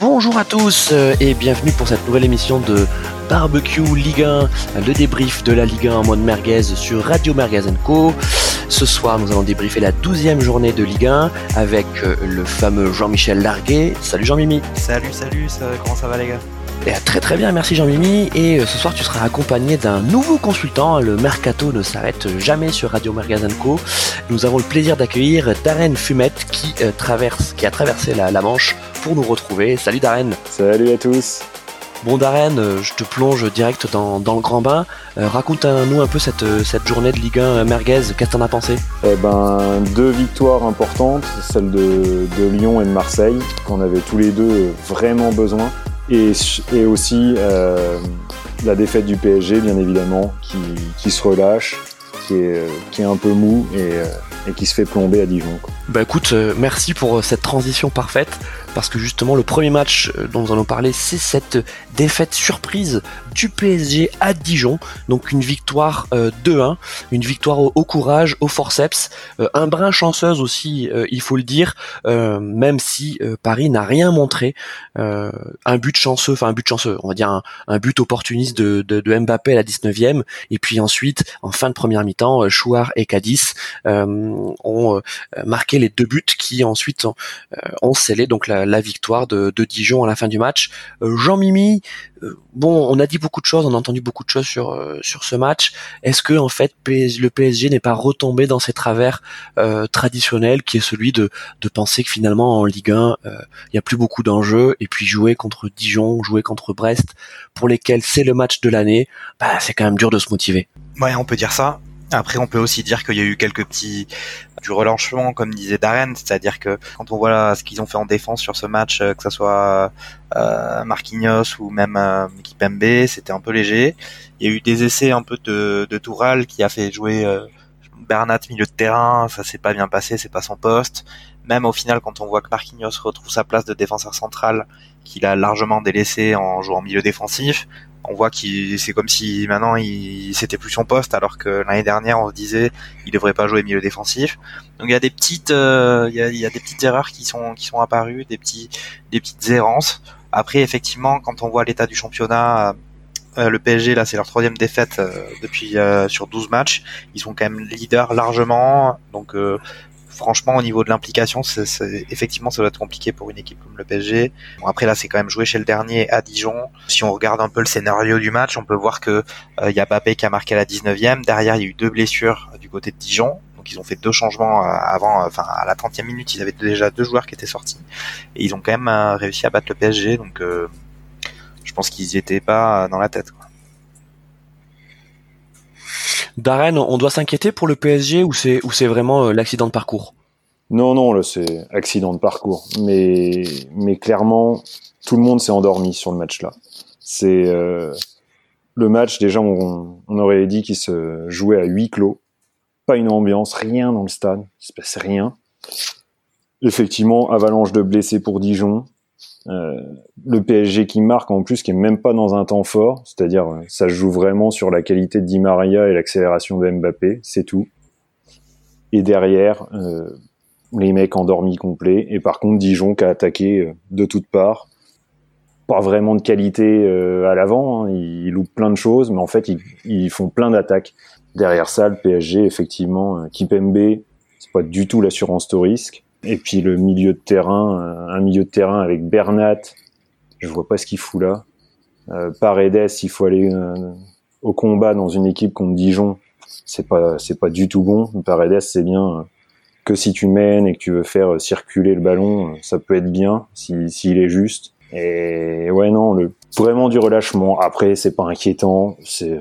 Bonjour à tous euh, et bienvenue pour cette nouvelle émission de Barbecue Ligue 1, le débrief de la Ligue 1 en mode merguez sur Radio Merguez Co. Ce soir, nous allons débriefer la 12e journée de Ligue 1 avec euh, le fameux Jean-Michel Larguet. Salut Jean-Mimi. Salut, salut, comment ça va les gars? Et très très bien, merci Jean-Mimi. Et euh, ce soir, tu seras accompagné d'un nouveau consultant. Le mercato ne s'arrête jamais sur Radio Merguez Co. Nous avons le plaisir d'accueillir Darren Fumette qui traverse, qui a traversé la Manche pour nous retrouver. Salut Darren Salut à tous Bon Darren, euh, je te plonge direct dans, le grand bain. Euh, raconte-nous un peu cette, euh, cette journée de Ligue 1 merguez, qu'est-ce que t'en as pensé? Eh ben, deux victoires importantes, celle de, Lyon et de Marseille, qu'on avait tous les deux vraiment besoin. Et, aussi la défaite du PSG, bien évidemment, qui, se relâche, qui est, un peu mou et, et qui se fait plomber à Dijon. Bah écoute, merci pour cette transition parfaite parce que justement le premier match euh, dont nous allons parler, c'est cette défaite surprise du PSG à Dijon. Donc une victoire 2-1, euh, une victoire au, courage, au forceps, euh, un brin chanceuse aussi, il faut le dire, même si Paris n'a rien montré. un but chanceux, enfin un but chanceux, on va dire un, but opportuniste de, Mbappé à la 19e, et puis ensuite, en fin de première mi-temps, Chouard et Cadiz ont marqué les deux buts qui ensuite ont scellé donc la, la victoire de, Dijon à la fin du match. Euh, Jean Mimi, euh, bon, on a dit beaucoup de choses, on a entendu beaucoup de choses sur euh, sur ce match. Est-ce que en fait le PSG n'est pas retombé dans ses travers traditionnels, qui est celui de de penser que finalement en Ligue 1 il y a plus beaucoup d'enjeux et puis jouer contre Dijon, jouer contre Brest, pour lesquels c'est le match de l'année, bah, c'est quand même dur de se motiver. Ouais, on peut dire ça. Après, on peut aussi dire qu'il y a eu quelques petits du relâchement, comme disait Darren, c'est-à-dire que quand on voit ce qu'ils ont fait en défense sur ce match, euh, que ce soit euh, Marquinhos ou même euh, Kipembe, c'était un peu léger. Il y a eu des essais un peu de, de Toural qui a fait jouer euh, Bernat milieu de terrain, ça s'est pas bien passé, c'est pas son poste. Même au final, quand on voit que Marquinhos retrouve sa place de défenseur central, qu'il a largement délaissé en jouant milieu défensif, on voit qu'il c'est comme si maintenant il c'était plus son poste alors que l'année dernière on se disait il devrait pas jouer milieu défensif. Donc il y a des petites euh, il, y a, des petites erreurs qui sont qui sont apparues, des petits des petites errances. Après effectivement quand on voit l'état du championnat euh, le PSG là c'est leur troisième défaite euh, depuis sur 12 matchs, ils sont quand même leaders largement donc franchement, au niveau de l'implication, c'est, effectivement, ça doit être compliqué pour une équipe comme le PSG. Bon, après, là, c'est quand même joué chez le dernier à Dijon. Si on regarde un peu le scénario du match, on peut voir que il euh, y a Bappé qui a marqué à la 19e. Derrière, il y a eu deux blessures du côté de Dijon. Donc, ils ont fait deux changements euh, avant, enfin, à la 30e minute, ils avaient déjà deux joueurs qui étaient sortis. Et ils ont quand même euh, réussi à battre le PSG. Donc, je pense qu'ils n'y étaient pas dans la tête. Darren, on doit s'inquiéter pour le PSG ou c'est vraiment euh, l'accident de parcours? Non, non, là c'est accident de parcours. Mais clairement, tout le monde s'est endormi sur le match là. C'est euh, le match déjà on, on aurait dit qu'il se jouait à huis clos, pas une ambiance, rien dans le stade, il se passe rien. Effectivement, avalanche de blessés pour Dijon. Euh, le PSG qui marque en plus, qui est même pas dans un temps fort, c'est-à-dire euh, ça joue vraiment sur la qualité de Di Maria et l'accélération de Mbappé, c'est tout. Et derrière, euh, les mecs endormis complets. Et par contre, Dijon qui a attaqué de toutes parts. Pas vraiment de qualité à l'avant, hein. ils, loupent plein de choses, mais en fait, ils, font plein d'attaques. Derrière ça, le PSG, effectivement, Kipembe, c'est pas du tout l'assurance de risque. Et puis le milieu de terrain, euh, un milieu de terrain avec Bernat, je vois pas ce qu'il fout là. Euh, Paredes, il faut aller euh, au combat dans une équipe contre Dijon, c'est pas c'est pas du tout bon. Paredes, c'est bien que si tu mènes et que tu veux faire circuler le ballon, ça peut être bien s'il si, est juste. Et ouais non, le vraiment du relâchement. Après, c'est pas inquiétant, c'est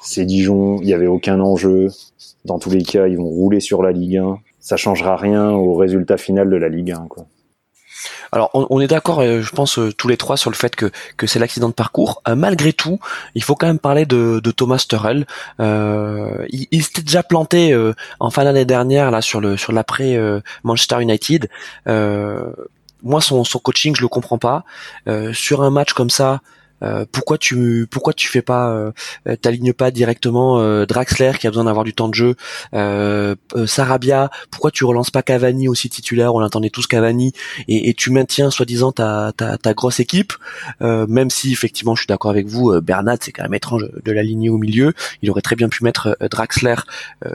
c'est Dijon, il y avait aucun enjeu. Dans tous les cas, ils vont rouler sur la Ligue 1 ça changera rien au résultat final de la Ligue 1. Quoi. Alors on, est d'accord, euh, je pense euh, tous les trois sur le fait que, que c'est l'accident de parcours. Euh, malgré tout, il faut quand même parler de, de Thomas Tuchel. il, il s'était déjà planté en fin d'année dernière là sur le sur l'après Manchester United. moi son, son coaching je le comprends pas. sur un match comme ça, pourquoi tu pourquoi tu fais pas t'alignes pas directement Draxler qui a besoin d'avoir du temps de jeu, Sarabia, pourquoi tu relances pas Cavani aussi titulaire, on attendait tous Cavani et, tu maintiens soi-disant ta, ta, grosse équipe, même si effectivement je suis d'accord avec vous, Bernat c'est quand même étrange de l'aligner au milieu, il aurait très bien pu mettre Draxler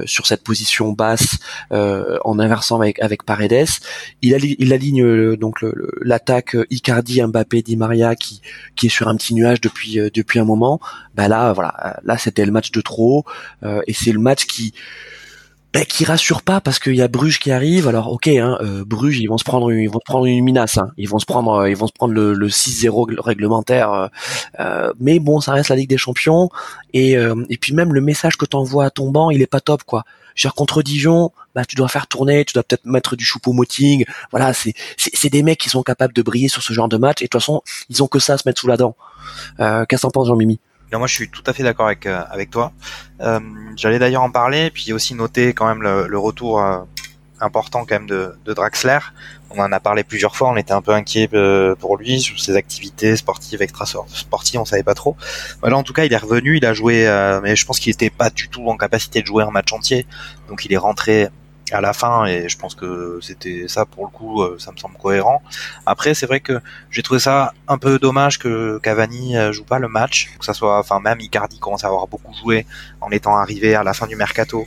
sur cette position basse en inversant avec avec Paredes, il, il aligne donc l'attaque Icardi, Mbappé, Di Maria qui qui est sur un petit euh, depuis un moment. Bah là voilà, là c'était le match de trop euh, et c'est le match qui bah, qui rassure pas parce qu'il y a Bruges qui arrive. Alors ok, hein, euh, Bruges ils vont se prendre ils vont prendre une minace, ils vont se prendre ils vont se prendre le, le 6-0 réglementaire. Euh, mais bon, ça reste la Ligue des Champions et et puis même le message que t'envoies à ton banc, il est pas top quoi. Genre contre Dijon, bah tu dois faire tourner, tu dois peut-être mettre du choupo-moting. Voilà, c'est c'est des mecs qui sont capables de briller sur ce genre de match. Et de toute façon, ils ont que ça à se mettre sous la dent. Euh, Qu'est-ce que t'en penses, Jean-Mimi? Moi, je suis tout à fait d'accord avec euh, avec toi. Euh, J'allais d'ailleurs en parler, puis aussi noter quand même le, le retour important quand même de, de, Draxler. On en a parlé plusieurs fois, on était un peu inquiet euh, pour lui sur ses activités sportives, extra sportives, on savait pas trop. Voilà, en tout cas, il est revenu, il a joué, mais je pense qu'il était pas du tout en capacité de jouer un match entier, donc il est rentré à la fin et je pense que c'était ça pour le coup euh, ça me semble cohérent. Après c'est vrai que j'ai trouvé ça un peu dommage que Cavani euh, joue pas le match que ça soit enfin même Icardi commence à avoir beaucoup joué en étant arrivé à la fin du mercato.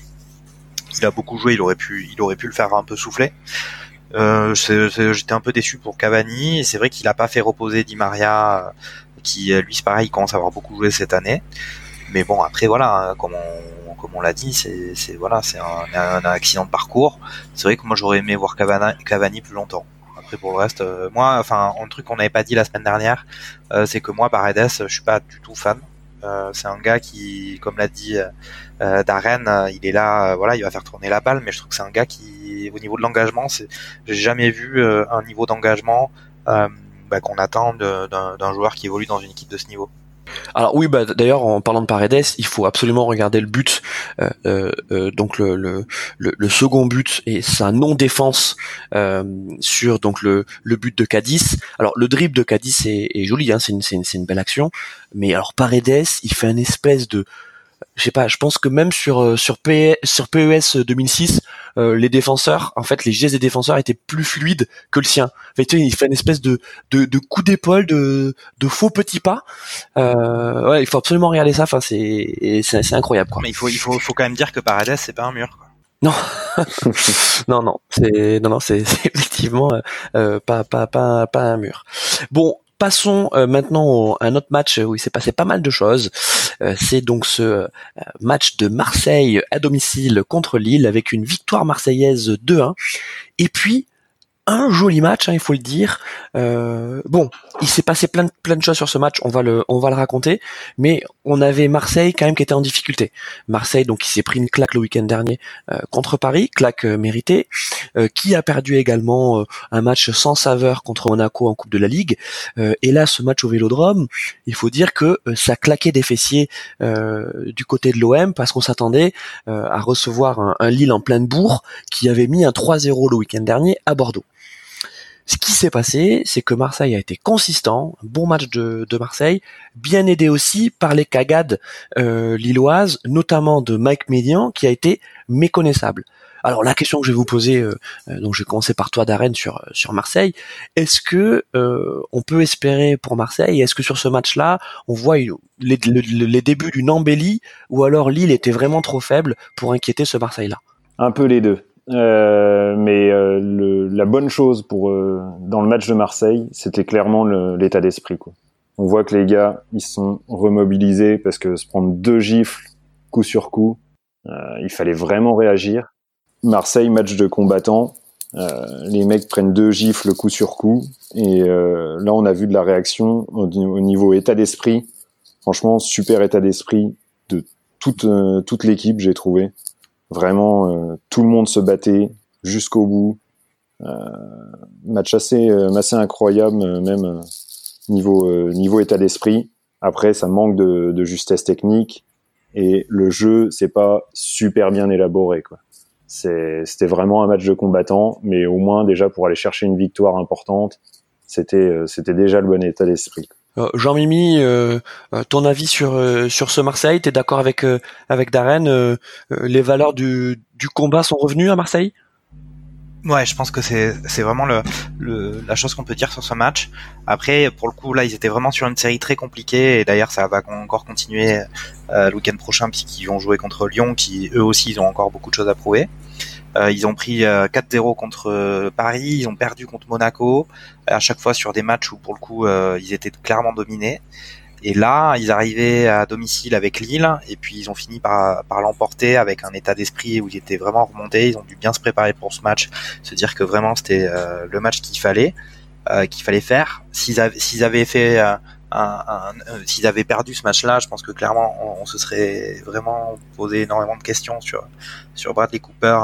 Il a beaucoup joué il aurait pu il aurait pu le faire un peu souffler euh, j'étais un peu déçu pour Cavani c'est vrai qu'il a pas fait reposer Di Maria qui lui c'est pareil il commence à avoir beaucoup joué cette année mais bon après voilà hein, comme on l'a dit, c'est voilà, c'est un, accident de parcours. C'est vrai que moi j'aurais aimé voir Cavani, plus longtemps. Après pour le reste, euh, moi, enfin, un truc qu'on n'avait pas dit la semaine dernière, euh, c'est que moi Paredes, je suis pas du tout fan. Euh, c'est un gars qui, comme l'a dit Darren, il est là, voilà, il va faire tourner la balle, mais je trouve que c'est un gars qui, au niveau de l'engagement, c'est, j'ai jamais vu un niveau d'engagement bah, qu'on attend d'un joueur qui évolue dans une équipe de ce niveau. Alors oui, bah d'ailleurs en parlant de Paredes, il faut absolument regarder le but. Euh, euh, euh donc le, le, second but et sa non défense sur donc le, le but de Cadiz. Alors le dribble de Cadiz est, est joli, hein, c'est une, une, une belle action. Mais alors Paredes, il fait un espèce de je sais pas, je pense que même sur sur PES sur PES 2006, euh, les défenseurs, en fait, les gestes des défenseurs étaient plus fluides que le sien. En fait, il fait une espèce de de, de coup d'épaule, de de faux petits pas. Euh, ouais, il faut absolument regarder ça. Enfin, c'est c'est incroyable quoi. Mais il faut il faut faut quand même dire que Paredes c'est pas un mur. Quoi. Non, non, non, c'est non, non, c'est effectivement euh, pas, pas, pas, pas un mur. Bon, Passons euh, maintenant à un autre match où il s'est passé pas mal de choses. Euh, c'est donc ce euh, match de Marseille à domicile contre Lille avec une victoire marseillaise 2-1. Et puis un joli match, hein, il faut le dire. Euh, bon, il s'est passé plein de, plein de choses sur ce match, on va le, raconter, mais on avait Marseille quand même qui était en difficulté. Marseille, donc, qui s'est pris une claque le week-end dernier euh, contre Paris, claque euh, méritée, qui a perdu également un match sans saveur contre Monaco en Coupe de la Ligue. et là, ce match au Vélodrome, il faut dire que ça claquait des fessiers du côté de l'OM parce qu'on s'attendait à recevoir un, Lille en pleine bourre qui avait mis un 3-0 le week-end dernier à Bordeaux. Ce qui s'est passé, c'est que Marseille a été consistant, bon match de, Marseille, bien aidé aussi par les cagades euh, lilloises, notamment de Mike Médian, qui a été méconnaissable. Alors la question que je vais vous poser, euh, euh, donc je vais commencer par toi Darren sur sur Marseille. Est-ce que on peut espérer pour Marseille Est-ce que sur ce match-là, on voit les, les débuts d'une embellie, ou alors Lille était vraiment trop faible pour inquiéter ce Marseille-là? Un peu les deux. Euh, mais euh, le, la bonne chose pour euh, dans le match de Marseille, c'était clairement l'état d'esprit. On voit que les gars, ils sont remobilisés parce que se prendre deux gifles coup sur coup, il fallait vraiment réagir. Marseille, match de combattants, les mecs prennent deux gifles coup sur coup, et là on a vu de la réaction au, au niveau état d'esprit. Franchement, super état d'esprit de toute toute l'équipe, j'ai trouvé. Vraiment, euh, tout le monde se battait jusqu'au bout. Euh, match assez, euh, assez incroyable, même niveau, niveau état d'esprit. Après, ça manque de, de, justesse technique et le jeu, c'est pas super bien élaboré. C'était vraiment un match de combattant, mais au moins déjà pour aller chercher une victoire importante, c'était c'était déjà le bon état d'esprit. Jean-Mimi, ton avis sur sur ce Marseille? T'es d'accord avec avec Darren Les valeurs du du combat sont revenues à Marseille? Ouais, je pense que c'est c'est vraiment le, le, la chose qu'on peut dire sur ce match. Après, pour le coup, là, ils étaient vraiment sur une série très compliquée et d'ailleurs, ça va encore continuer euh, le week-end prochain puisqu'ils vont jouer contre Lyon, qui eux aussi, ils ont encore beaucoup de choses à prouver. Euh, ils ont pris 4-0 euh, contre euh, Paris, ils ont perdu contre Monaco, à chaque fois sur des matchs où pour le coup, ils étaient clairement dominés. Et là, ils arrivaient à domicile avec Lille, et puis ils ont fini par, par l'emporter avec un état d'esprit où ils étaient vraiment remontés. Ils ont dû bien se préparer pour ce match, se dire que vraiment c'était euh, le match qu'il fallait, euh, qu'il fallait faire. S'ils avaient, avaient fait euh, un, s'ils avaient perdu ce match-là, je pense que clairement on, se serait vraiment posé énormément de questions sur sur Bradley Cooper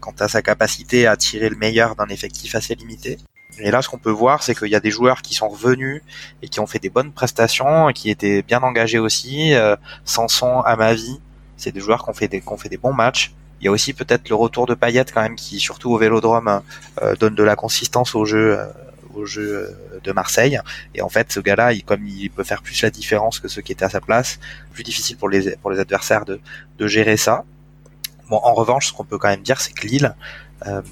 quant à sa capacité à tirer le meilleur d'un effectif assez limité. Et là, ce qu'on peut voir, c'est qu'il y a des joueurs qui sont revenus et qui ont fait des bonnes prestations qui étaient bien engagés aussi. Euh, Sanson, à ma vie, c'est des joueurs qui ont fait des, qui ont fait des bons matchs. Il y a aussi peut-être le retour de Payet quand même, qui surtout au Vélodrome euh, donne de la consistance au jeu, euh, au jeu euh, de Marseille. Et en fait, ce gars-là, il, comme il peut faire plus la différence que ceux qui étaient à sa place, plus difficile pour les pour les adversaires de, de gérer ça. Bon, en revanche, ce qu'on peut quand même dire, c'est que Lille, euh,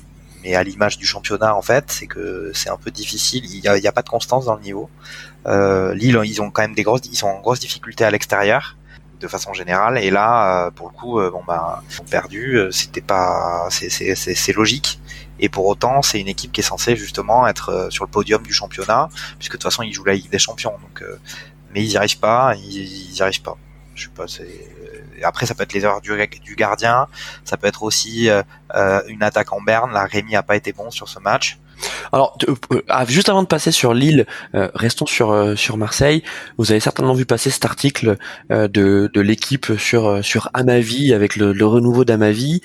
mais à l'image du championnat en fait, c'est que c'est un peu difficile. Il n'y a, pas de constance dans le niveau. Euh, Lille, ils ont quand même des grosses, ils sont en grosse difficulté à l'extérieur de façon générale. Et là, euh, pour le coup, euh, bon bah, ils ont perdu. C'était pas, c'est logique. Et pour autant, c'est une équipe qui est censée justement être sur le podium du championnat, puisque de toute façon, ils jouent la Ligue des Champions. Donc, mais ils n'y arrivent pas. Ils, ils y arrivent pas. Je sais pas. Après, ça peut être les erreurs du, du gardien, ça peut être aussi euh, euh, une attaque en berne. Là, Rémi a pas été bon sur ce match. Alors, euh, ah, juste avant de passer sur Lille, restons sur sur Marseille. Vous avez certainement vu passer cet article de, de l'équipe sur sur Amavi avec le, le renouveau d'Amavi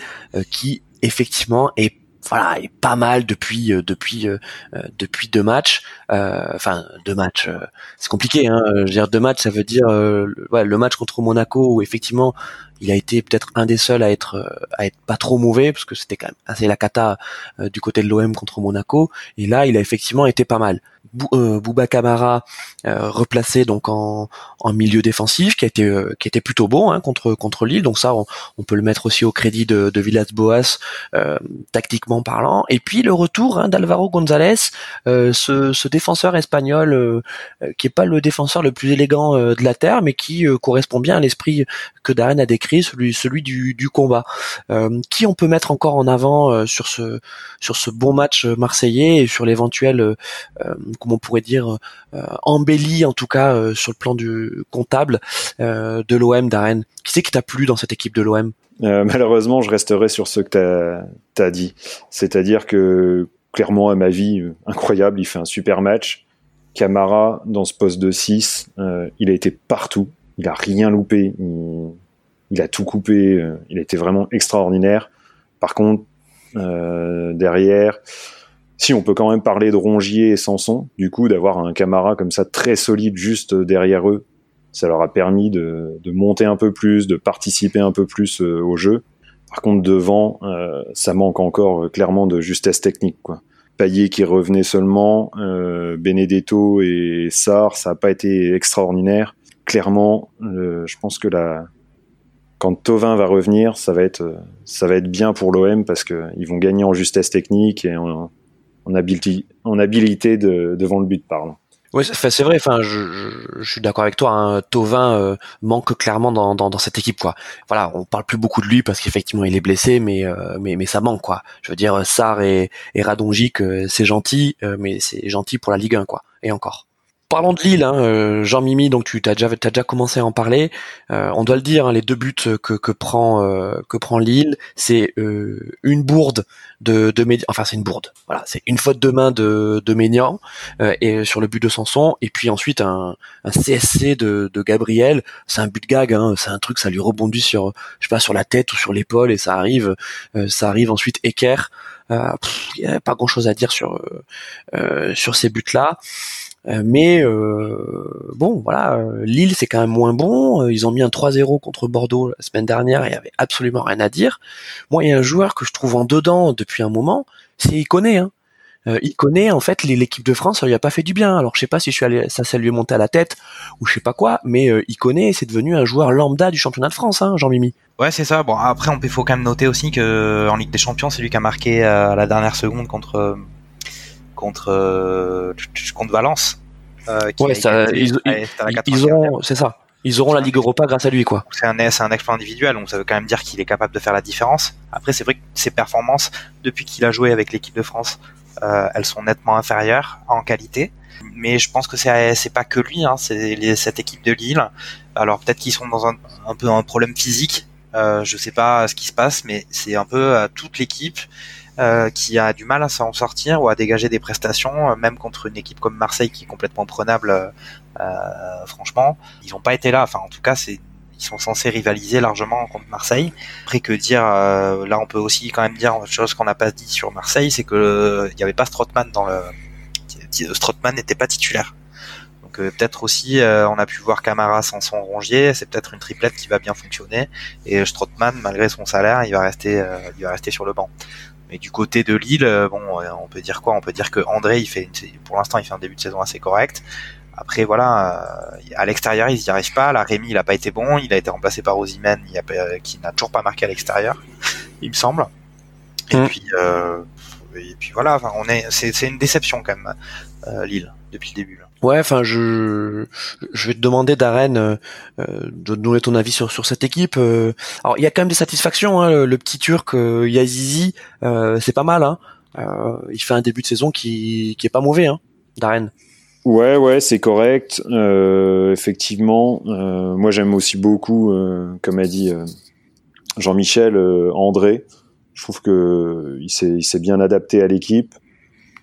qui effectivement est voilà est pas mal depuis euh, depuis euh, euh, depuis deux matchs. Enfin deux matchs c'est compliqué hein. Je veux dire deux matchs ça veut dire le match contre Monaco où effectivement il a été peut-être un des seuls à être à être pas trop mauvais parce que c'était quand même assez la cata du côté de l'OM contre Monaco. Et là il a effectivement été pas mal. Euh, Bouba Kamara euh, replacé donc en, en, milieu défensif qui a été euh, qui était plutôt bon hein, contre contre Lille. Donc ça on, peut le mettre aussi au crédit de, de Villas-Boas tactiquement parlant. Et puis le retour hein, d'Alvaro González ce, ce, défenseur espagnol qui est pas le défenseur le plus élégant de la terre mais qui correspond bien à l'esprit que Darren a décrit celui celui du, du combat qui on peut mettre encore en avant sur ce sur ce bon match marseillais et sur l'éventuel comment on pourrait dire, euh, embelli en tout cas euh, sur le plan du comptable euh, de l'OM d'Arène. Qui c'est qui t'a plu dans cette équipe de l'OM Malheureusement, je resterai sur ce que tu as, dit. C'est-à-dire que clairement, à ma vie, incroyable, il fait un super match. Camara, dans ce poste de 6, il a été partout. Il a rien loupé. Il, a tout coupé. il a été vraiment extraordinaire. Par contre, derrière, si on peut quand même parler de Rongier et Sanson, du coup, d'avoir un Camara comme ça très solide juste derrière eux, ça leur a permis de, monter un peu plus, de participer un peu plus euh, au jeu. Par contre, devant, euh, ça manque encore euh, clairement de justesse technique. Quoi. Qui revenait seulement, Benedetto et Sarr, ça n'a pas été extraordinaire. Clairement, je pense que la, quand Tovin va revenir, ça va être, ça bien pour l'OM parce qu'ils vont gagner en justesse technique et en, habilité, devant le but, pardon. Oui, c'est vrai. Je, suis d'accord avec toi. Hein, Tovin euh, manque clairement dans, cette équipe, quoi. Voilà, on parle plus beaucoup de lui parce qu'effectivement il est blessé, mais euh, ça manque, quoi. Je veux dire, Sar et, et euh, c'est gentil, mais c'est gentil pour la Ligue 1, quoi. Et encore parlons de Lille, hein, euh, Jean Mimi, donc tu as déjà, déjà commencé à en parler. Euh, on doit le dire, hein, les deux buts que, que prend euh, que prend Lille, c'est une bourde de, de enfin c'est une bourde. Voilà, c'est une faute de main de, de Ménian et sur le but de Sanson, et puis ensuite un, un CSC de, de Gabriel. C'est un but de gag, hein, c'est un truc, ça lui rebondit sur, je sais pas, sur la tête ou sur l'épaule et ça arrive, ça arrive ensuite équerre. Il n'y a pas grand chose à dire sur sur ces buts là. Euh, mais euh, bon, voilà, euh, Lille c'est quand même moins bon. Ils ont mis un 3-0 contre Bordeaux la semaine dernière, il y avait absolument rien à dire. Moi, il y a un joueur que je trouve en dedans depuis un moment, c'est Iconé. Hein. il connaît en fait l'équipe de France, ça lui a pas fait du bien. Alors je sais pas si ça, lui est monté à la tête ou je sais pas quoi, mais euh, il c'est devenu un joueur lambda du championnat de France, hein, Jean Mimi. Ouais, c'est ça. Bon, après, on peut faut quand même noter aussi que en Ligue des Champions, c'est lui qui a marqué à la dernière seconde contre contre contre Valence. ouais, ça, ils, ont, c'est ça. Ils auront la Ligue Europa grâce à lui, quoi. C'est un, un exploit individuel, donc ça veut quand même dire qu'il est capable de faire la différence. Après, c'est vrai que ses performances, depuis qu'il a joué avec l'équipe de France, euh, elles sont nettement inférieures en qualité. Mais je pense que c'est c'est pas que lui, hein, c'est cette équipe de Lille. Alors peut-être qu'ils sont dans un, un peu un problème physique. Euh, je sais pas ce qui se passe, mais c'est un peu euh, toute l'équipe euh, qui a du mal à s'en sortir ou à dégager des prestations, euh, même contre une équipe comme Marseille qui est complètement prenable. Euh, franchement, ils n'ont pas été là. Enfin, en tout cas, ils sont censés rivaliser largement contre Marseille. Après que dire, là on peut aussi quand même dire une chose qu'on n'a pas dit sur Marseille, c'est que il n'y avait pas Strootman dans le Strootman n'était pas titulaire. Donc peut-être aussi on a pu voir Camara sans son rongier, c'est peut-être une triplette qui va bien fonctionner et Strootman malgré son salaire, il va rester il va rester sur le banc. Mais du côté de Lille, euh, bon, euh, on peut dire quoi? On peut dire que André, il fait, pour l'instant, il fait un début de saison assez correct. Après, voilà, euh, à l'extérieur, il n'y arrive pas. La Rémi, il n'a pas été bon. Il a été remplacé par Ozymen, qui n'a toujours pas marqué à l'extérieur, il me semble. Et mm. puis, et puis voilà, on est, c'est une déception quand même, Lille, depuis le début. Ouais, enfin, je je vais te demander Darren euh, euh, de donner ton avis sur sur cette équipe. Euh. alors, il y a quand même des satisfactions. Hein, le, petit Turc euh, Yazizi, c'est pas mal. Hein. il fait un début de saison qui qui est pas mauvais, hein, Darren. Ouais, ouais, c'est correct. effectivement, moi j'aime aussi beaucoup, comme a dit Jean-Michel, André. Je trouve que il s'est bien adapté à l'équipe.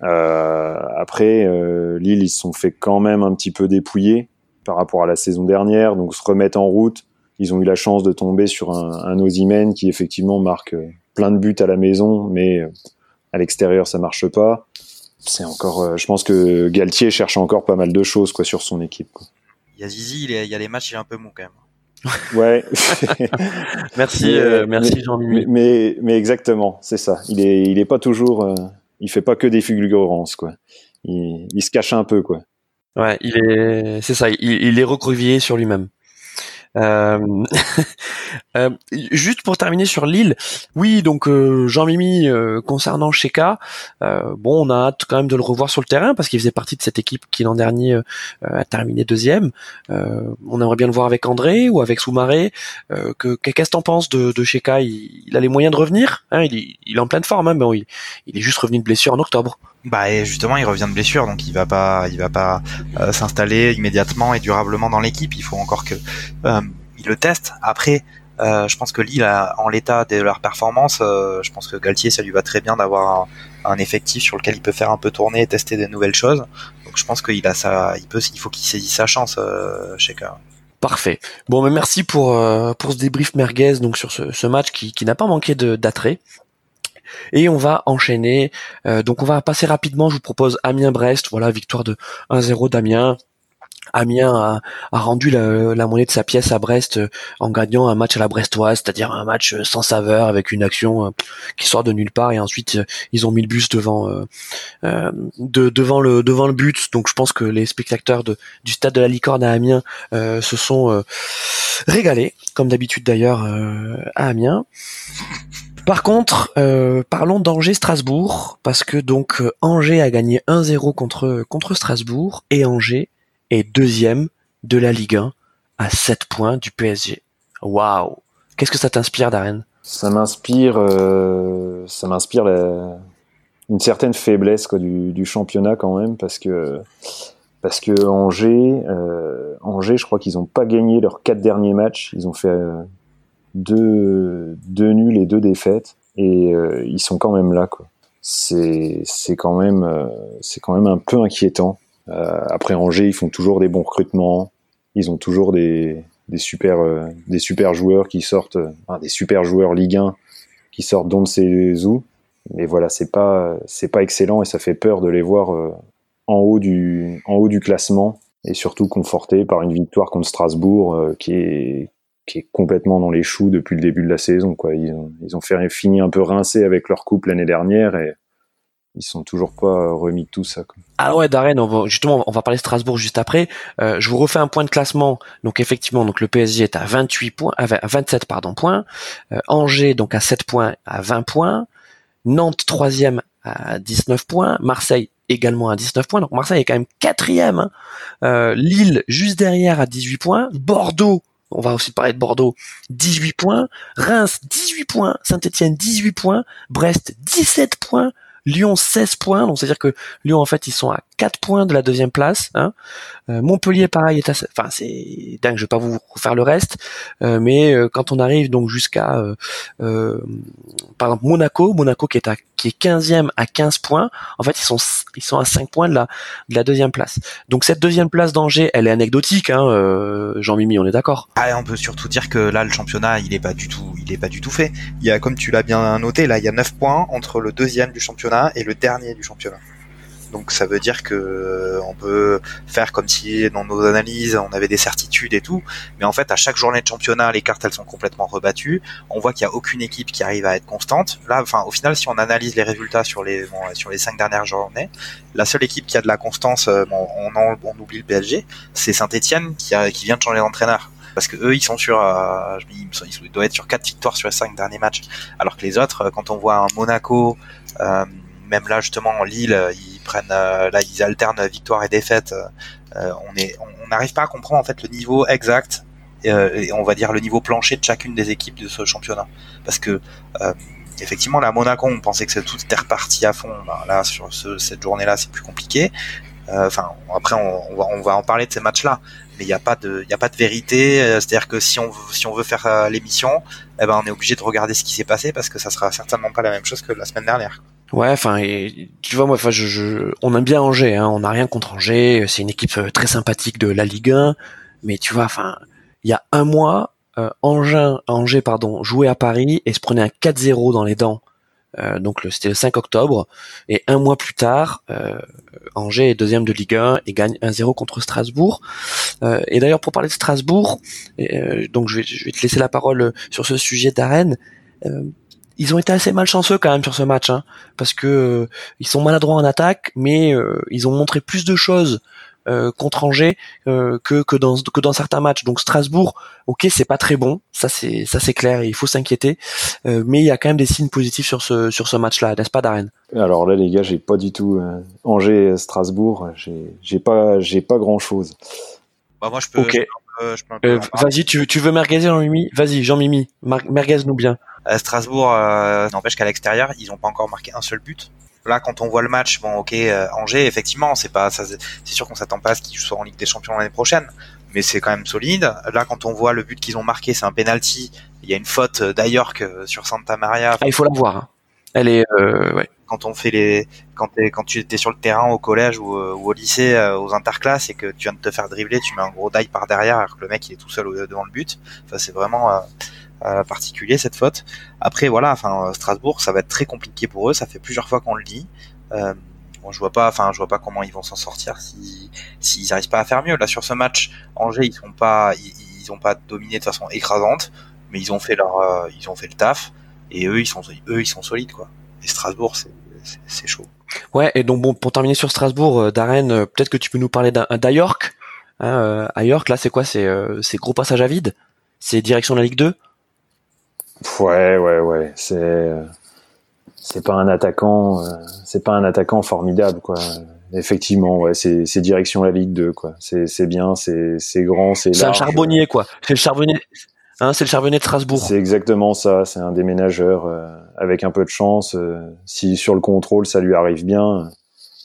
Euh, après, euh, Lille, ils se sont fait quand même un petit peu dépouiller par rapport à la saison dernière, donc se remettre en route. Ils ont eu la chance de tomber sur un, un Ozymen qui effectivement marque euh, plein de buts à la maison, mais à l'extérieur ça marche pas. C'est encore, je pense que Galtier cherche encore pas mal de choses quoi sur son équipe. Quoi. Il y a Zizi, il, y a les matchs, il est un peu mou quand même. Ouais. merci, merci Jean. Mais, mais, mais exactement, c'est ça. Il est, il est pas toujours il fait pas que des fulgurances quoi. Il, il se cache un peu quoi. Ouais, il est, c'est ça, il, il est recroquevillé sur lui-même. Euh, euh, juste pour terminer sur Lille, oui, donc euh, Jean-Mimi concernant Sheka, bon, on a hâte quand même de le revoir sur le terrain parce qu'il faisait partie de cette équipe qui l'an dernier a terminé deuxième. on aimerait bien le voir avec André ou avec Soumaré. que qu'est-ce que t'en penses de, de Sheka il, a les moyens de revenir hein, il, est en pleine forme, hein, mais il, il est juste revenu de blessure en octobre. Bah et justement, il revient de blessure, donc il va pas, il va pas euh, s'installer immédiatement et durablement dans l'équipe. Il faut encore que euh, il le teste. Après, euh, je pense que Lille, en l'état de leur performance, je pense que Galtier, ça lui va très bien d'avoir un, effectif sur lequel il peut faire un peu tourner et tester des nouvelles choses. Donc je pense qu'il a ça, il peut, il faut qu'il saisisse sa chance, chez Parfait. Bon, mais merci pour pour ce débrief merguez donc sur ce, ce match qui, qui n'a pas manqué d'attrait. Et on va enchaîner. Euh, donc on va passer rapidement. Je vous propose Amiens-Brest. Voilà, victoire de 1-0 d'Amiens. Amiens a, rendu la, monnaie de sa pièce à Brest euh, en gagnant un match à la brestoise, c'est-à-dire un match euh, sans saveur avec une action qui sort de nulle part et ensuite ils ont mis le bus devant devant le but. Donc je pense que les spectateurs du stade de la Licorne à Amiens se sont régalés, comme d'habitude d'ailleurs à Amiens. Par contre, euh, parlons d'Angers-Strasbourg, parce que donc euh, Angers a gagné 1-0 contre, contre Strasbourg, et Angers est deuxième de la Ligue 1 à 7 points du PSG. Waouh Qu'est-ce que ça t'inspire, Darren? Ça m'inspire, euh, ça m'inspire une certaine faiblesse du, championnat quand même, parce que parce que Angers, Angers, je crois qu'ils n'ont pas gagné leurs quatre derniers matchs. Ils ont fait deux, deux nuls et deux défaites et euh, ils sont quand même là quoi. C'est c'est quand même euh, c'est quand même un peu inquiétant. Euh, après Angers, ils font toujours des bons recrutements, ils ont toujours des des super des super joueurs qui sortent des super joueurs Ligue 1 qui sortent d'on ne où. Mais voilà, c'est pas c'est pas excellent et ça fait peur de les voir en haut du en haut du classement et surtout confortés par une victoire contre Strasbourg qui est qui est complètement dans les choux depuis le début de la saison. Quoi. Ils, ont, ils ont fini un peu rincé avec leur coupe l'année dernière et ils sont toujours pas remis de tout ça. Quoi. Ah ouais, Darren, on va, justement, on va parler de Strasbourg juste après. Euh, je vous refais un point de classement. Donc effectivement, donc le PSG est à 28 points, à 27 pardon points. Euh, Angers donc à 7 points, à 20 points. Nantes troisième à 19 points. Marseille également à 19 points. Donc Marseille est quand même quatrième. Hein. Euh, Lille juste derrière à 18 points. Bordeaux on va aussi parler de Bordeaux, 18 points, Reims 18 points, Saint-Etienne 18 points, Brest 17 points, Lyon 16 points, donc c'est-à-dire que Lyon en fait ils sont à 4 points de la deuxième place. Hein. Euh, Montpellier pareil est à, enfin c'est dingue, je vais pas vous refaire le reste, euh, mais euh, quand on arrive donc jusqu'à par exemple Monaco, Monaco qui est à qui est 15e à 15 points, en fait ils sont ils sont à 5 points de la de la deuxième place. Donc cette deuxième place d'Angers, elle est anecdotique, hein, Jean-Mimi, on est d'accord. Ah, on peut surtout dire que là le championnat il est pas du tout il est pas du tout fait. Il y a comme tu l'as bien noté là, il y a 9 points entre le deuxième du championnat et le dernier du championnat. Donc ça veut dire que euh, on peut faire comme si dans nos analyses on avait des certitudes et tout, mais en fait à chaque journée de championnat les cartes elles sont complètement rebattues. On voit qu'il y a aucune équipe qui arrive à être constante. Là, enfin au final si on analyse les résultats sur les sur les cinq dernières journées, la seule équipe qui a de la constance, euh, on, oublie le PSG, c'est Saint-Étienne qui vient de changer d'entraîneur parce que eux ils sont sur euh, ils doivent être sur quatre victoires sur les cinq derniers matchs alors que les autres quand on voit un Monaco euh, même là justement en Lille, ils prennent euh, là ils alternent victoire et défaite. Euh, on est on n'arrive pas à comprendre en fait le niveau exact et on va dire le niveau plancher de chacune des équipes de ce championnat. Parce que effectivement la Monaco on pensait que tout était reparti à fond. Ben, là sur cette journée là c'est plus compliqué. Enfin après on, va, on va en parler de ces matchs là mais il n'y a pas de a pas de vérité c'est-à-dire que si on si on veut faire l'émission eh ben on est obligé de regarder ce qui s'est passé parce que ça sera certainement pas la même chose que la semaine dernière Ouais, enfin, tu vois, moi, enfin, je, je, on aime bien Angers, hein, on n'a rien contre Angers, c'est une équipe euh, très sympathique de la Ligue 1, mais tu vois, enfin, il y a un mois, euh, Angers, Angers, pardon, jouait à Paris et se prenait un 4-0 dans les dents. Euh, donc c'était le 5 octobre, et un mois plus tard, euh, Angers est deuxième de Ligue 1 et gagne 1-0 contre Strasbourg. Euh, et d'ailleurs, pour parler de Strasbourg, donc je vais, je vais, te laisser la parole sur ce sujet d'arène ils ont été assez malchanceux quand même sur ce match, hein, parce que euh, ils sont maladroits en attaque, mais euh, ils ont montré plus de choses euh, contre Angers que que dans que dans certains matchs. Donc Strasbourg, ok, c'est pas très bon, ça c'est ça c'est clair, il faut s'inquiéter, mais il y a quand même des signes positifs sur ce sur ce match-là, n'est-ce pas, Darren? Alors là, les gars, j'ai pas du tout Angers Strasbourg, j'ai j'ai pas j'ai pas grand chose. Bah moi je peux. Ok. Vas-y, tu, tu veux merguezer Jean-Mimi? Vas-y, Jean-Mimi, merguez nous bien. Strasbourg euh, n'empêche qu'à l'extérieur, ils n'ont pas encore marqué un seul but. Là, quand on voit le match, bon, ok, euh, Angers, effectivement, c'est pas, c'est sûr qu'on s'attend pas à ce qu'ils soient en Ligue des Champions l'année prochaine, mais c'est quand même solide. Là, quand on voit le but qu'ils ont marqué, c'est un penalty. Il y a une faute d'Ayork sur Santa Maria. Ah, il faut la voir. Hein. Elle est, euh, ouais. Quand on fait les, quand, quand tu étais sur le terrain au collège ou, au lycée, aux interclasses, et que tu viens de te faire dribbler, tu mets un gros die par derrière, alors que le mec il est tout seul devant le but. Enfin, c'est vraiment, euh, particulier cette faute. Après voilà, enfin Strasbourg, ça va être très compliqué pour eux. Ça fait plusieurs fois qu'on le dit. Euh, bon, je vois pas, enfin je vois pas comment ils vont s'en sortir si s'ils n'arrivent pas à faire mieux. Là sur ce match, Angers ils sont pas, ils, ont pas dominé de façon écrasante, mais ils ont fait leur, euh, ils ont fait le taf et eux ils sont, eux ils sont solides quoi. Et Strasbourg c'est chaud. Ouais, et donc bon, pour terminer sur Strasbourg, Darren, peut-être que tu peux nous parler d'Ayork. Hein, à York, là, c'est quoi? C'est c'est gros passage à vide? C'est direction de la Ligue 2 Ouais, ouais, ouais. C'est c'est pas un attaquant, euh, c'est pas un attaquant formidable, quoi. Effectivement, ouais, c'est c'est direction la Ligue 2, quoi. C'est c'est bien, c'est c'est grand, c'est C'est un charbonnier, quoi. C'est le charbonnier. Hein, c'est le charbonnier de Strasbourg. C'est exactement ça. C'est un déménageur euh, avec un peu de chance. Euh, si sur le contrôle ça lui arrive bien,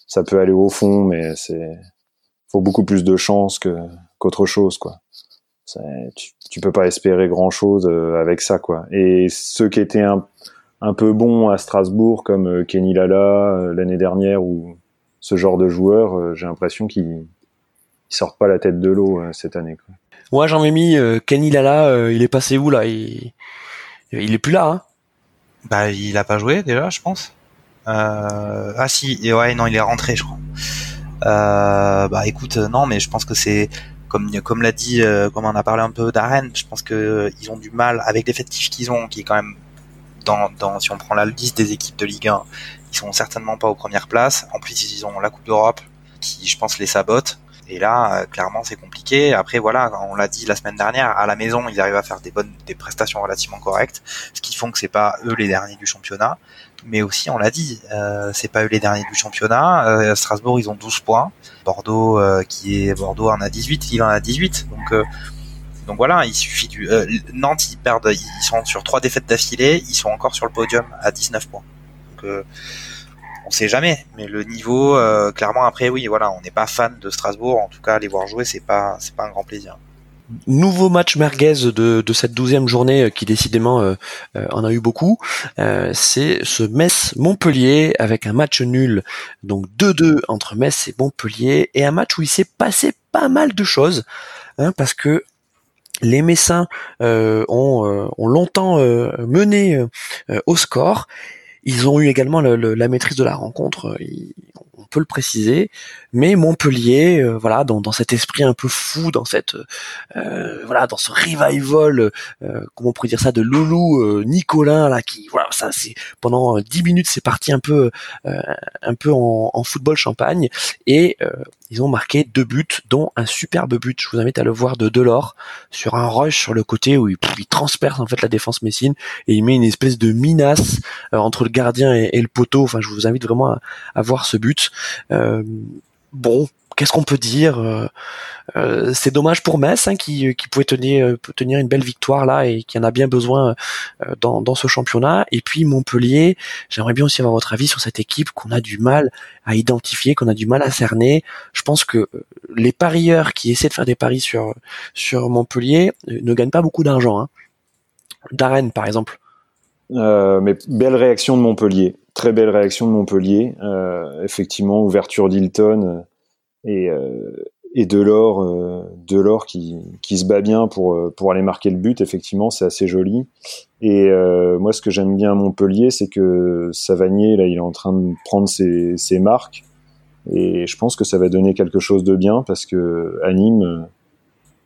ça peut aller au fond, mais c'est faut beaucoup plus de chance que qu'autre chose, quoi tu, tu peux pas espérer grand chose euh, avec ça quoi. Et ceux qui étaient un, un peu bons à Strasbourg comme euh, Kenny Lala euh, l'année dernière ou ce genre de joueurs, j'ai l'impression qu'ils sortent pas la tête de l'eau cette année. Quoi. Ouais, j'en ai mis Kenny Lala, il est passé où là? Il... il est plus là. Hein bah, il a pas joué déjà, je pense. Euh... Ah si, et ouais, non, il est rentré, je crois. Euh... Bah écoute, non, mais je pense que c'est comme comme l'a dit, euh, comme on a parlé un peu d'Aren, je pense que euh, ils ont du mal avec l'effectif qu'ils ont, qui est quand même dans, dans si on prend la liste des équipes de Ligue 1, ils ils sont certainement pas aux premières places. En plus, ils ont la Coupe d'Europe qui, je pense, les sabote. Et là, euh, clairement, c'est compliqué. Après, voilà, on l'a dit la semaine dernière, à la maison, ils arrivent à faire des bonnes, des prestations relativement correctes, ce qui font que c'est pas eux les derniers du championnat. Mais aussi, on l'a dit, euh, c'est pas eux les derniers du championnat. Euh, Strasbourg, ils ont 12 points. Bordeaux, euh, qui est Bordeaux en a 18, il en a 18. Donc donc voilà, il suffit du Nantes, ils perdent, ils sont sur trois défaites d'affilée, ils sont encore sur le podium à 19 points. Donc on sait jamais, mais le niveau, euh, clairement après, oui, voilà, on n'est pas fan de Strasbourg. En tout cas, les voir jouer, c'est pas, c'est pas un grand plaisir. Nouveau match merguez de, cette douzième journée euh, qui décidément euh, en a eu beaucoup, c'est ce Metz-Montpellier avec un match nul, donc 2-2 entre Metz et Montpellier, et un match où il s'est passé pas mal de choses, hein, parce que les Messins ont, longtemps mené au score ils ont eu également la maîtrise de la rencontre, euh, on peut le préciser. Mais Montpellier, euh, voilà, dans, dans, cet esprit un peu fou, dans cette, euh, voilà, dans ce revival, comment on pourrait dire ça, de Loulou Nicolin là, qui, voilà, ça c'est pendant dix minutes, c'est parti un peu, un peu en, en, football champagne et ils ont marqué deux buts, dont un superbe but. Je vous invite à le voir de Delors sur un rush sur le côté où il, transperce en fait la défense messine et il met une espèce de minace euh, entre le gardien et, le poteau. Enfin, je vous invite vraiment à, voir ce but. Euh, bon, qu'est-ce qu'on peut dire euh, euh, C'est dommage pour Metz hein, qui, qui pouvait tenir, euh, une belle victoire là et qui en a bien besoin dans, dans ce championnat. Et puis Montpellier, j'aimerais bien aussi avoir votre avis sur cette équipe qu'on a du mal à identifier, qu'on a du mal à cerner. Je pense que les parieurs qui essaient de faire des paris sur sur Montpellier ne gagnent pas beaucoup d'argent. Hein. Darren par exemple. Mais belle réaction de Montpellier, très belle réaction de Montpellier. effectivement, ouverture d'Hilton et, euh, et Delors, euh, Delors qui, qui se bat bien pour, euh, pour aller marquer le but, effectivement, c'est assez joli. Et euh, moi, ce que j'aime bien à Montpellier, c'est que Savanier, là, il est en train de prendre ses, ses marques. Et je pense que ça va donner quelque chose de bien parce que à Nîmes,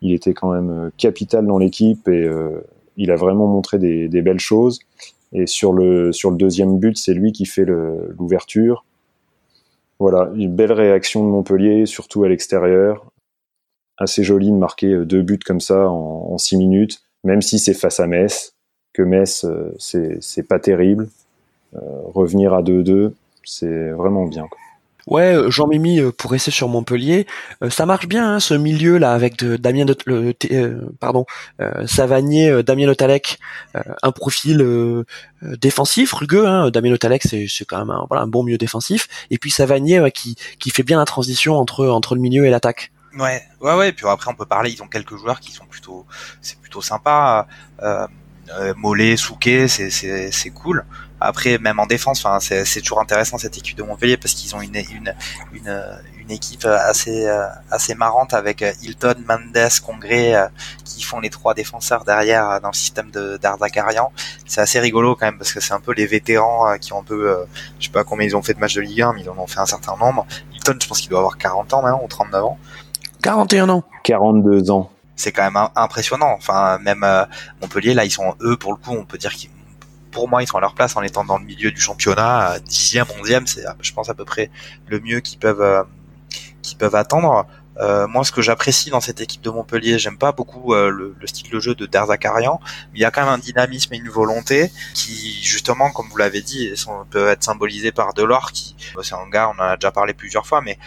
il était quand même capital dans l'équipe et euh, il a vraiment montré des, belles choses. Et sur le, deuxième but, c'est lui qui fait l'ouverture. Voilà, une belle réaction de Montpellier, surtout à l'extérieur. Assez joli de marquer euh, deux buts comme ça en, six minutes, même si c'est face à Metz, que Metz, euh, c'est pas terrible. Euh, revenir à 2-2, c'est vraiment bien. Ouais, euh, Jean-Mimi euh, pour rester sur Montpellier, euh, ça marche bien hein, ce milieu là avec Damien de, le, pardon Savanier, Damien Letalec, un profil défensif rugueux. Hein, Damien Letalec c'est c'est quand même un, voilà un bon milieu défensif et puis Savanier qui qui fait bien la transition entre entre le milieu et l'attaque. Ouais, ouais, ouais. Puis après, on peut parler. Ils ont quelques joueurs qui sont plutôt, c'est plutôt sympa. Euh, Mollet, Souquet, c'est c'est c'est cool. Après, même en défense, enfin, c'est toujours intéressant cette équipe de Montpellier parce qu'ils ont une, une, une, une, équipe assez, euh, assez marrante avec euh, Hilton, Mendes, Congré euh, qui font les trois défenseurs derrière dans le système de d'Ardakarian. C'est assez rigolo quand même parce que c'est un peu les vétérans qui ont un peu, je sais pas combien ils ont fait de matchs de Ligue 1, mais ils en ont fait un certain nombre. Hilton, je pense qu'il doit avoir 40 ans maintenant ou 39 ans. 41 ans. 42 ans c'est quand même impressionnant. Enfin, même Montpellier, là, ils sont eux pour le coup, on peut dire qu'ils pour moi, ils sont à leur place en étant dans le milieu du championnat, dixième, onzième, c'est, je pense, à peu près le mieux qu'ils peuvent, euh, qu'ils peuvent attendre. Euh, moi, ce que j'apprécie dans cette équipe de Montpellier, j'aime pas beaucoup euh, le, style de jeu de Derzakarian, mais il y a quand même un dynamisme et une volonté qui, justement, comme vous l'avez dit, sont, peuvent être symbolisés par Delors, qui, c'est un gars, on en a déjà parlé plusieurs fois, mais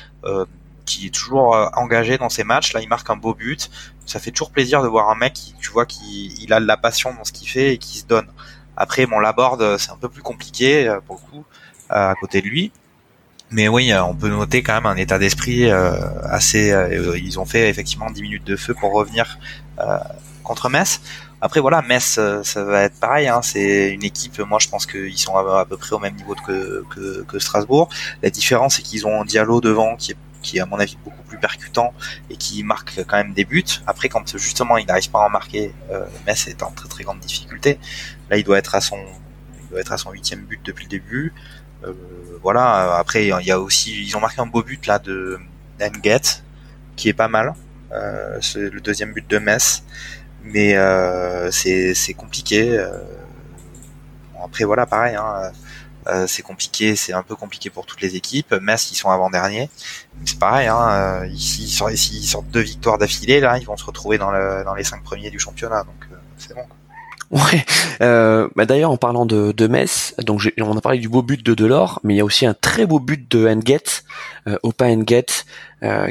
qui est toujours engagé dans ses matchs. Là, il marque un beau but. Ça fait toujours plaisir de voir un mec qui, tu vois, qui il a de la passion dans ce qu'il fait et qui se donne. Après, bon, Laborde, c'est un peu plus compliqué euh, pour le coup euh, à côté de lui. Mais oui, euh, on peut noter quand même un état d'esprit assez. ils ont fait effectivement 10 minutes de feu pour revenir contre Metz. Après voilà, Metz, ça va être pareil. Hein, c'est une équipe. Moi, je pense qu'ils sont à, peu près au même niveau que, que, que Strasbourg. La différence, c'est qu'ils ont un Diallo devant qui est qui est à mon avis beaucoup plus percutant et qui marque quand même des buts. Après, quand justement il n'arrive pas à en marquer, euh, Metz est en très très grande difficulté. Là, il doit être à son, il doit être à son huitième but depuis le début. Euh, voilà. Après, il y a aussi, ils ont marqué un beau but là de Nget, qui est pas mal. Euh, c'est le deuxième but de Metz, mais euh, c'est compliqué. Euh, après, voilà, pareil. Hein, euh, c'est compliqué, c'est un peu compliqué pour toutes les équipes. Metz, ils sont avant-dernier. C'est pareil, hein, ici, s'ils sortent deux victoires d'affilée, là, ils vont se retrouver dans les cinq premiers du championnat, donc c'est bon. Ouais. Euh, bah d'ailleurs, en parlant de, de Metz, donc on a parlé du beau but de Delors, mais il y a aussi un très beau but de Enget, euh, Opa Enget,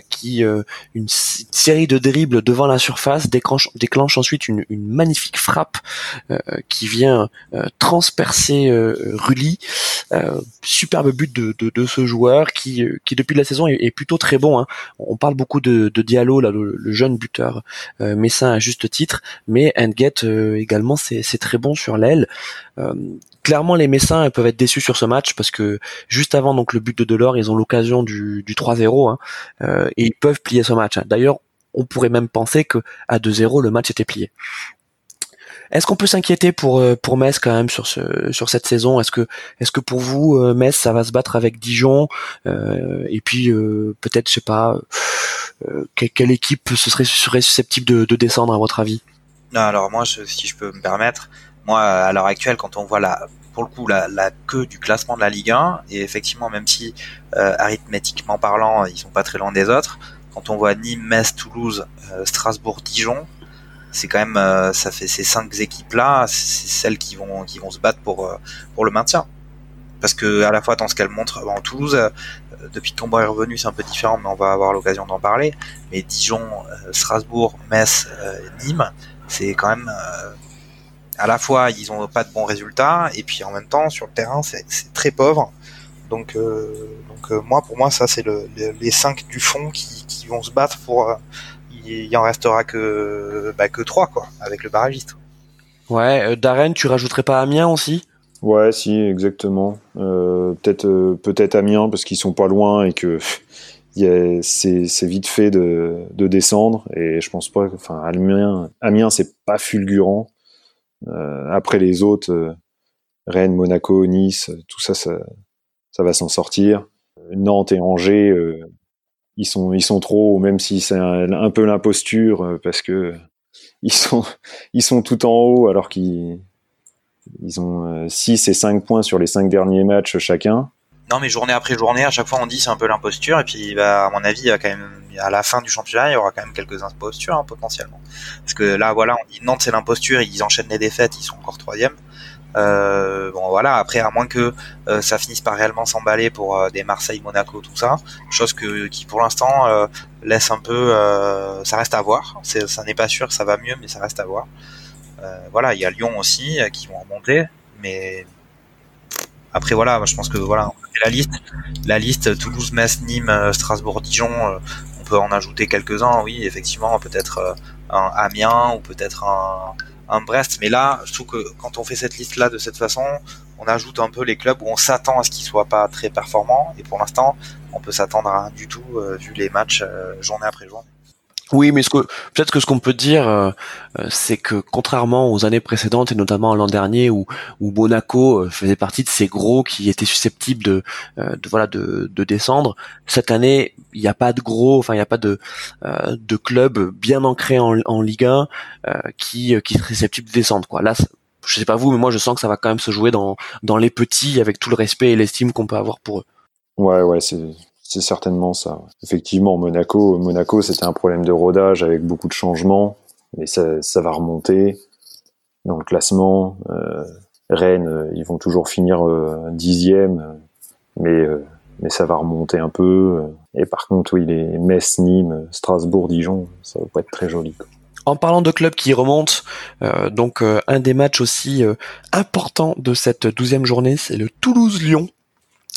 qui euh, une, série de dribbles devant la surface déclenche, déclenche ensuite une, magnifique frappe euh, qui vient transpercer Rulli. superbe but de, de, ce joueur qui, qui depuis la saison est, plutôt très bon. Hein. On parle beaucoup de, de Diallo, là, le, jeune buteur messin à juste titre, mais Enget également c'est très bon sur l'aile clairement les Messins peuvent être déçus sur ce match parce que juste avant donc le but de Delors, ils ont l'occasion du, du 3-0 hein, euh, et ils peuvent plier ce match. Hein. D'ailleurs, on pourrait même penser que à 2-0 le match était plié. Est-ce qu'on peut s'inquiéter pour euh, pour Metz quand même sur ce sur cette saison? Est-ce que est-ce que pour vous euh, Metz ça va se battre avec Dijon? Et puis peut-être je sais pas quelle, équipe ce serait serait susceptible de, de descendre à votre avis? Non alors moi si je peux me permettre moi, à l'heure actuelle, quand on voit la, pour le coup, la, queue du classement de la Ligue 1, et effectivement, même si euh, arithmétiquement parlant, ils sont pas très loin des autres, quand on voit Nîmes, Metz, Toulouse, euh, Strasbourg, Dijon, c'est quand même, euh, ça fait ces cinq équipes-là, c'est celles qui vont, qui vont se battre pour pour le maintien. Parce que à la fois dans ce qu'elle montre, en Toulouse, depuis que Tombeau est revenu, c'est un peu différent, mais on va avoir l'occasion d'en parler. Mais Dijon, Strasbourg, Metz, Nîmes, c'est quand même à la fois ils ont pas de bons résultats et puis en même temps sur le terrain c'est très pauvre. Donc, euh, donc euh, moi pour moi ça c'est le, les cinq du fond qui, qui vont se battre pour. Euh, il y en restera que bah, que trois quoi avec le barragiste. Ouais, Darren, tu rajouterais pas Amiens aussi? Ouais, si, exactement. peut-être peut-être Amiens parce qu'ils sont pas loin et que c'est vite fait de, de descendre et je pense pas. Enfin, Amiens, Amiens c'est pas fulgurant. Euh, après les autres, euh, Rennes, Monaco, Nice, tout ça, ça, va s'en sortir. Nantes et Angers, euh, ils sont ils sont trop, même si c'est un, peu l'imposture parce que ils sont ils sont tout en haut alors qu'ils ils ont 6 et 5 points sur les 5 derniers matchs chacun. Non, mais journée après journée, à chaque fois on dit c'est un peu l'imposture, et puis bah, à mon avis, il y a quand même, à la fin du championnat, il y aura quand même quelques impostures hein, potentiellement. Parce que là, voilà, on dit Nantes c'est l'imposture, ils enchaînent les défaites, ils sont encore troisième. Euh, bon voilà, après à moins que euh, ça finisse par réellement s'emballer pour euh, des Marseille, Monaco, tout ça, chose que qui pour l'instant euh, laisse un peu, ça reste à voir. Ça n'est pas sûr, ça va mieux, mais ça reste à voir. voilà, il y a Lyon aussi qui vont remonter, mais après voilà, je pense que voilà, la liste, la liste Toulouse, Metz, Nîmes, Strasbourg, Dijon, on peut en ajouter quelques-uns, oui, effectivement, peut-être euh, un Amiens ou peut-être un, Brest. Mais là, je trouve que quand on fait cette liste-là de cette façon, on ajoute un peu les clubs où on s'attend à ce qu'ils soient pas très performants. Et pour l'instant, on peut s'attendre à rien du tout vu les matchs journée après journée. Oui, mais peut-être que ce qu'on peut dire, euh, euh, c'est que contrairement aux années précédentes et notamment l'an dernier où, où Monaco euh, faisait partie de ces gros qui étaient susceptibles de, de voilà de, de, descendre, cette année il n'y a pas de gros, enfin il n'y a pas de de club bien ancré en, en Ligue 1 qui qui serait susceptible de descendre quoi. Là, je sais pas vous, mais moi je sens que ça va quand même se jouer dans dans les petits avec tout le respect et l'estime qu'on peut avoir pour eux. Ouais, ouais, c'est c'est certainement ça. Effectivement, Monaco, Monaco, c'était un problème de rodage avec beaucoup de changements, mais ça, va remonter dans le classement. Euh, Rennes, euh, ils vont toujours finir euh, dixième, mais mais ça va remonter un peu. Et par contre, oui, les Metz, Nîmes, Strasbourg, Dijon, ça va pas être très joli. En parlant de clubs qui remontent, donc un des matchs aussi importants de cette douzième journée, c'est le Toulouse-Lyon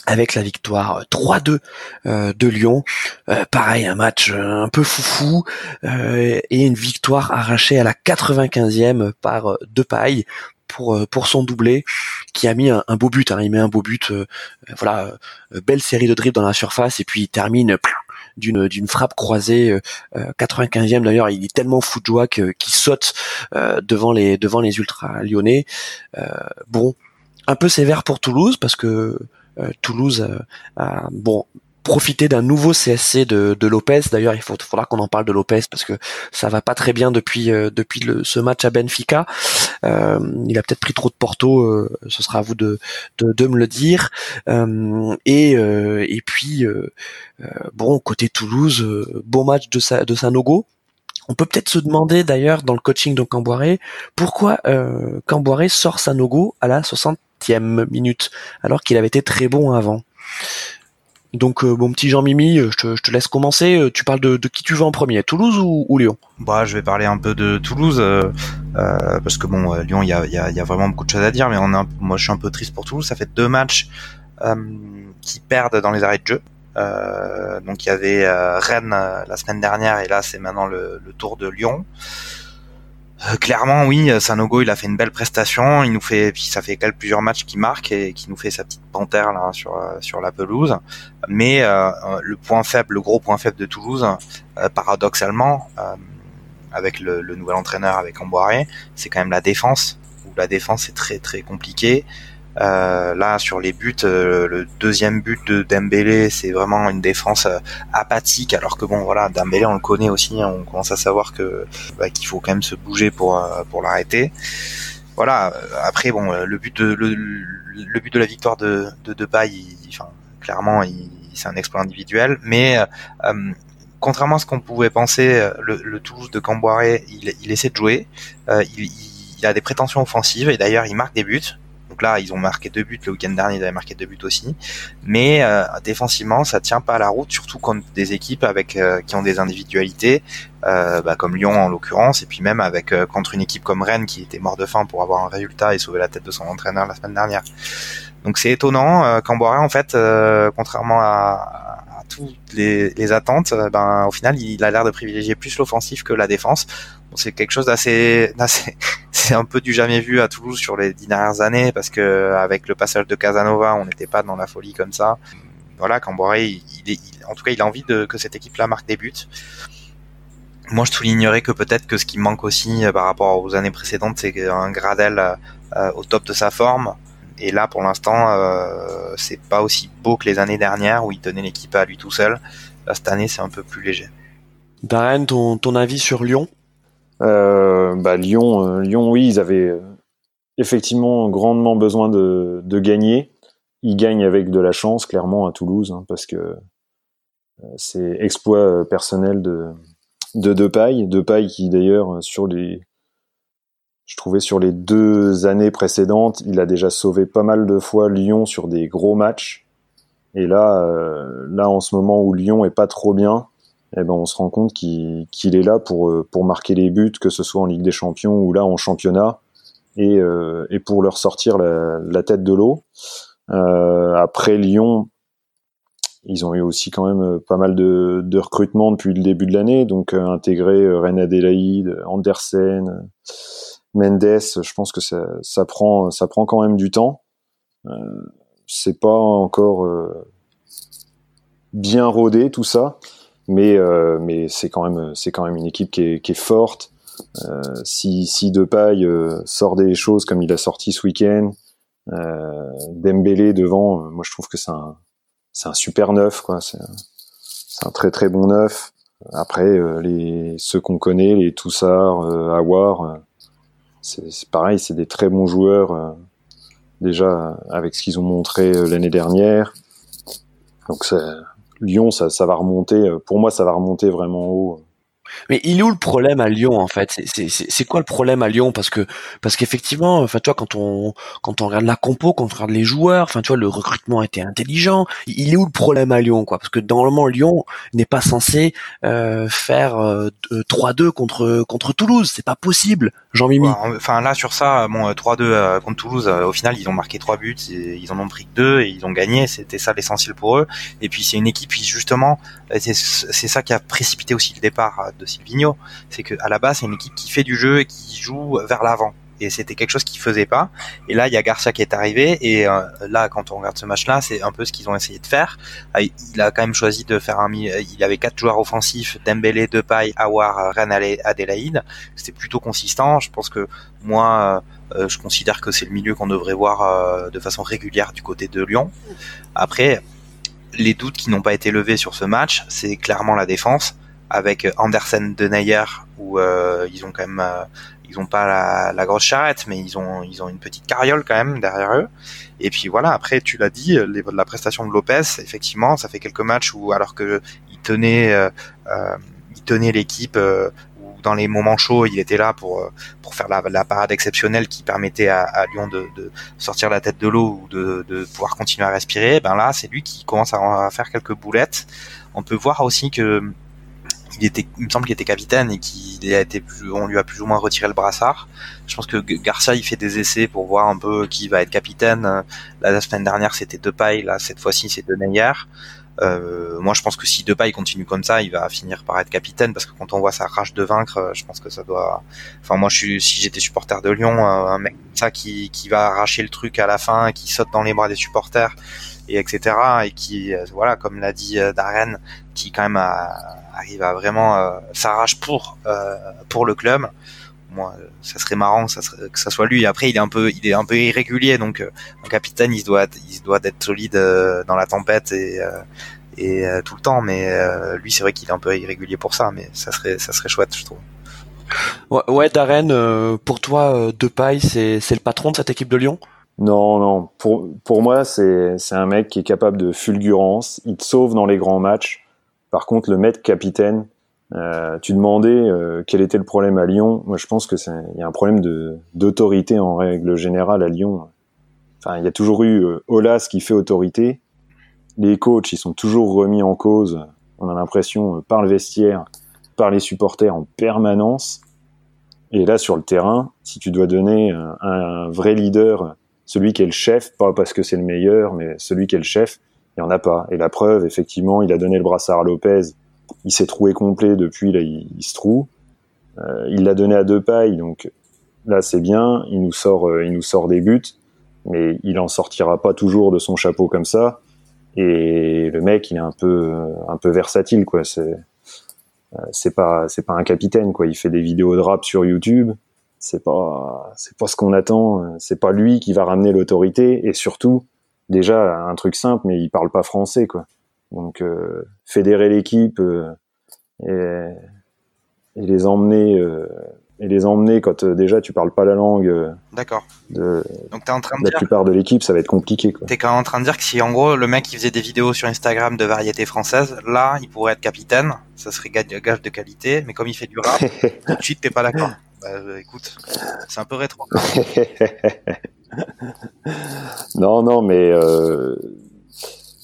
avec la victoire 3-2 euh, de Lyon. Euh, pareil, un match euh, un peu foufou et une victoire arrachée à la 95e par Depay pour pour son doublé qui a mis un, beau but. Hein. Il met un beau but, voilà, belle série de dribbles dans la surface et puis il termine d'une d'une frappe croisée 95e d'ailleurs il est tellement fou de joie qu'il saute devant les devant les ultras lyonnais bon un peu sévère pour Toulouse parce que euh, Toulouse, bon, profiter d'un nouveau CSC de, Lopez. D'ailleurs, il faut, faudra qu'on en parle de Lopez parce que ça va pas très bien depuis euh, depuis ce match à Benfica. Euh, il a peut-être pris trop de Porto. Euh, ce sera à vous de de, me le dire. Euh, et et puis bon côté Toulouse, beau match de sa, de Sanogo. On peut peut-être se demander d'ailleurs dans le coaching de Camboiré pourquoi euh, sort Sanogo à la 60e minute alors qu'il avait été très bon avant. Donc euh, bon petit Jean-Mimi, euh, je te, laisse commencer. Euh, tu parles de, qui tu veux en premier, Toulouse ou, Lyon? Bah je vais parler un peu de Toulouse parce que bon Lyon il y a, vraiment beaucoup de choses à dire, mais on moi je suis un peu triste pour Toulouse. Ça fait deux matchs qui perdent dans les arrêts de jeu. donc il y avait Rennes la semaine dernière et là c'est maintenant le, tour de Lyon. Euh, clairement, oui, Sanogo, il a fait une belle prestation. Il nous fait, ça fait plusieurs matchs qui marque et qui nous fait sa petite panthère sur euh, sur la pelouse. Mais euh, le point faible, le gros point faible de Toulouse, paradoxalement, avec le, le, nouvel entraîneur, avec Amboiré, c'est quand même la défense. Où la défense est très très compliquée. Euh, là, sur les buts, euh, le deuxième but de Dembélé, c'est vraiment une défense euh, apathique. Alors que bon, voilà, Dembélé, on le connaît aussi. Hein, on commence à savoir que bah, qu'il faut quand même se bouger pour pour l'arrêter. Voilà. Après, bon, le but de le, but de la victoire de de Depay, clairement, c'est un exploit individuel, mais contrairement à ce qu'on pouvait penser, le, le de Camboiré, il, il essaie de jouer. il, il a des prétentions offensives et d'ailleurs il marque des buts. Donc là, ils ont marqué deux buts. Le week-end dernier, ils avaient marqué deux buts aussi. Mais euh, défensivement, ça tient pas à la route, surtout contre des équipes avec euh, qui ont des individualités, euh, bah, comme Lyon en l'occurrence, et puis même avec contre une équipe comme Rennes qui était mort de faim pour avoir un résultat et sauver la tête de son entraîneur la semaine dernière. Donc c'est étonnant. Euh, Camboire, en fait, contrairement à, toutes les, attentes, ben au final, il a l'air de privilégier plus l'offensif que la défense c'est quelque chose d'assez, c'est un peu du jamais vu à Toulouse sur les dix dernières années parce que avec le passage de Casanova, on n'était pas dans la folie comme ça. Voilà, Camboré, il, il, en tout cas, il a envie de que cette équipe-là marque des buts. Moi, je soulignerais que peut-être que ce qui manque aussi euh, par rapport aux années précédentes, c'est un Gradel euh, au top de sa forme. Et là, pour l'instant, euh, c'est pas aussi beau que les années dernières où il tenait l'équipe à lui tout seul. Là, cette année, c'est un peu plus léger. Darren, ton, ton avis sur Lyon? Bah, Lyon, euh, Lyon, oui, ils avaient euh, effectivement grandement besoin de, de, gagner. Ils gagnent avec de la chance, clairement, à Toulouse, hein, parce que c'est exploit personnel de de Depay, Depay qui d'ailleurs sur les je trouvais sur les deux années précédentes, il a déjà sauvé pas mal de fois Lyon sur des gros matchs. Et là, là en ce moment où Lyon est pas trop bien, eh ben on se rend compte qu'il est là pour euh, pour marquer les buts, que ce soit en Ligue des Champions ou là en championnat, et, euh, et pour leur sortir la, tête de l'eau. Euh, après Lyon, ils ont eu aussi quand même pas mal de, de recrutements depuis le début de l'année, donc intégrer Reine Adélaïde, Andersen, Mendes, je pense que ça, ça prend ça prend quand même du temps. C'est pas encore bien rodé tout ça mais euh, mais c'est quand même c'est quand même une équipe qui est, qui est forte. Euh, si si Depay euh, sort des choses comme il a sorti ce week-end, euh, Dembélé devant, moi je trouve que c'est un c'est un super neuf quoi. C'est un très très bon neuf. Après les ceux qu'on connaît, les Toussard, Awar, c'est pareil, c'est des très bons joueurs déjà avec ce qu'ils ont montré l'année dernière. Donc c'est Lyon, ça, ça va remonter. Euh, pour moi, ça va remonter vraiment haut. Mais il est où le problème à Lyon en fait? C'est quoi le problème à Lyon? Parce que parce qu'effectivement, enfin tu quand on quand on regarde la compo, quand on regarde les joueurs, enfin tu vois le recrutement était intelligent. Il est où le problème à Lyon quoi? Parce que normalement Lyon n'est pas censé euh, faire 3-2 euh, contre contre Toulouse, c'est pas possible. Jean-Mimi. Enfin là sur ça, bon 3-2 euh, contre Toulouse, au final ils ont marqué 3 buts, ils en ont pris que 2 et ils ont gagné. C'était ça l'essentiel pour eux. Et puis c'est une équipe qui justement, c'est ça qui a précipité aussi le départ de Silvino, c'est que à la base c'est une équipe qui fait du jeu et qui joue vers l'avant. Et c'était quelque chose qu'ils faisaient pas. Et là, il y a Garcia qui est arrivé. Et euh, là, quand on regarde ce match-là, c'est un peu ce qu'ils ont essayé de faire. Ah, il a quand même choisi de faire un. Il avait quatre joueurs offensifs Dembélé, Depay, Awar, Rennes, Adélaïde. C'était plutôt consistant. Je pense que moi, euh, je considère que c'est le milieu qu'on devrait voir euh, de façon régulière du côté de Lyon. Après, les doutes qui n'ont pas été levés sur ce match, c'est clairement la défense avec Andersen de Neyer où euh, ils ont quand même euh, ils ont pas la, la, grosse charrette mais ils ont ils ont une petite carriole quand même derrière eux. Et puis voilà après tu l'as dit les, la prestation de Lopez effectivement ça fait quelques matchs où alors que il tenait euh, euh il tenait l'équipe ou dans les moments chauds il était là pour pour faire la, la parade exceptionnelle qui permettait à, à Lyon de, de, sortir la tête de l'eau ou de, de pouvoir continuer à respirer ben là c'est lui qui commence à faire quelques boulettes. On peut voir aussi que il était, il me semble qu'il était capitaine et qu'il a été, on lui a plus ou moins retiré le brassard. Je pense que Garcia il fait des essais pour voir un peu qui va être capitaine. La, semaine dernière c'était Depay, là cette fois-ci c'est De Euh, moi, je pense que si Depay continue comme ça, il va finir par être capitaine parce que quand on voit sa rage de vaincre, je pense que ça doit. Enfin, moi, je suis, si j'étais supporter de Lyon, un mec ça qui, qui va arracher le truc à la fin, qui saute dans les bras des supporters et etc. et qui, voilà, comme l'a dit euh, Darren, qui quand même a, arrive à vraiment euh, s'arrache pour euh, pour le club. Moi, ça serait marrant que ça, serait, que ça soit lui. Après, il est un peu, il est un peu irrégulier, donc euh, un capitaine, il doit, il doit être solide dans la tempête et et tout le temps. Mais lui, c'est vrai qu'il est un peu irrégulier pour ça, mais ça serait, ça serait chouette, je trouve. Ouais, ouais Darren, pour toi, Depay, c'est c'est le patron de cette équipe de Lyon? Non, non. Pour pour moi, c'est c'est un mec qui est capable de fulgurance. Il te sauve dans les grands matchs. Par contre, le maître capitaine, euh, tu demandais euh, quel était le problème à Lyon. Moi, je pense que il y a un problème d'autorité en règle générale à Lyon. Enfin, il y a toujours eu euh, Olas qui fait autorité. Les coachs, ils sont toujours remis en cause. On a l'impression par le vestiaire, par les supporters en permanence. Et là, sur le terrain, si tu dois donner un vrai leader, celui qui est le chef, pas parce que c'est le meilleur, mais celui qui est le chef, il y en a pas. Et la preuve, effectivement, il a donné le brassard à Lopez, il s'est troué complet depuis, là, il, se trouve. Euh, il l'a donné à deux pailles, donc là c'est bien, il nous sort, euh, il nous sort des buts, mais il en sortira pas toujours de son chapeau comme ça. Et le mec, il est un peu, un peu versatile, quoi. C'est, euh, c'est pas, c'est pas un capitaine, quoi. Il fait des vidéos de rap sur YouTube. C'est pas, c'est pas ce qu'on attend. C'est pas lui qui va ramener l'autorité. Et surtout, déjà un truc simple, mais il parle pas français, quoi. Donc euh, fédérer l'équipe euh, et, et, les emmener euh, et les emmener quand déjà tu parles pas la langue. D'accord. Donc t'es en train de la plupart de l'équipe, ça va être compliqué. T'es quand même en train de dire que si en gros le mec qui faisait des vidéos sur Instagram de variété française, là il pourrait être capitaine, ça serait gage de qualité, mais comme il fait du rap, tout de suite t'es pas d'accord. Bah, écoute, c'est un peu rétro. non, non, mais euh,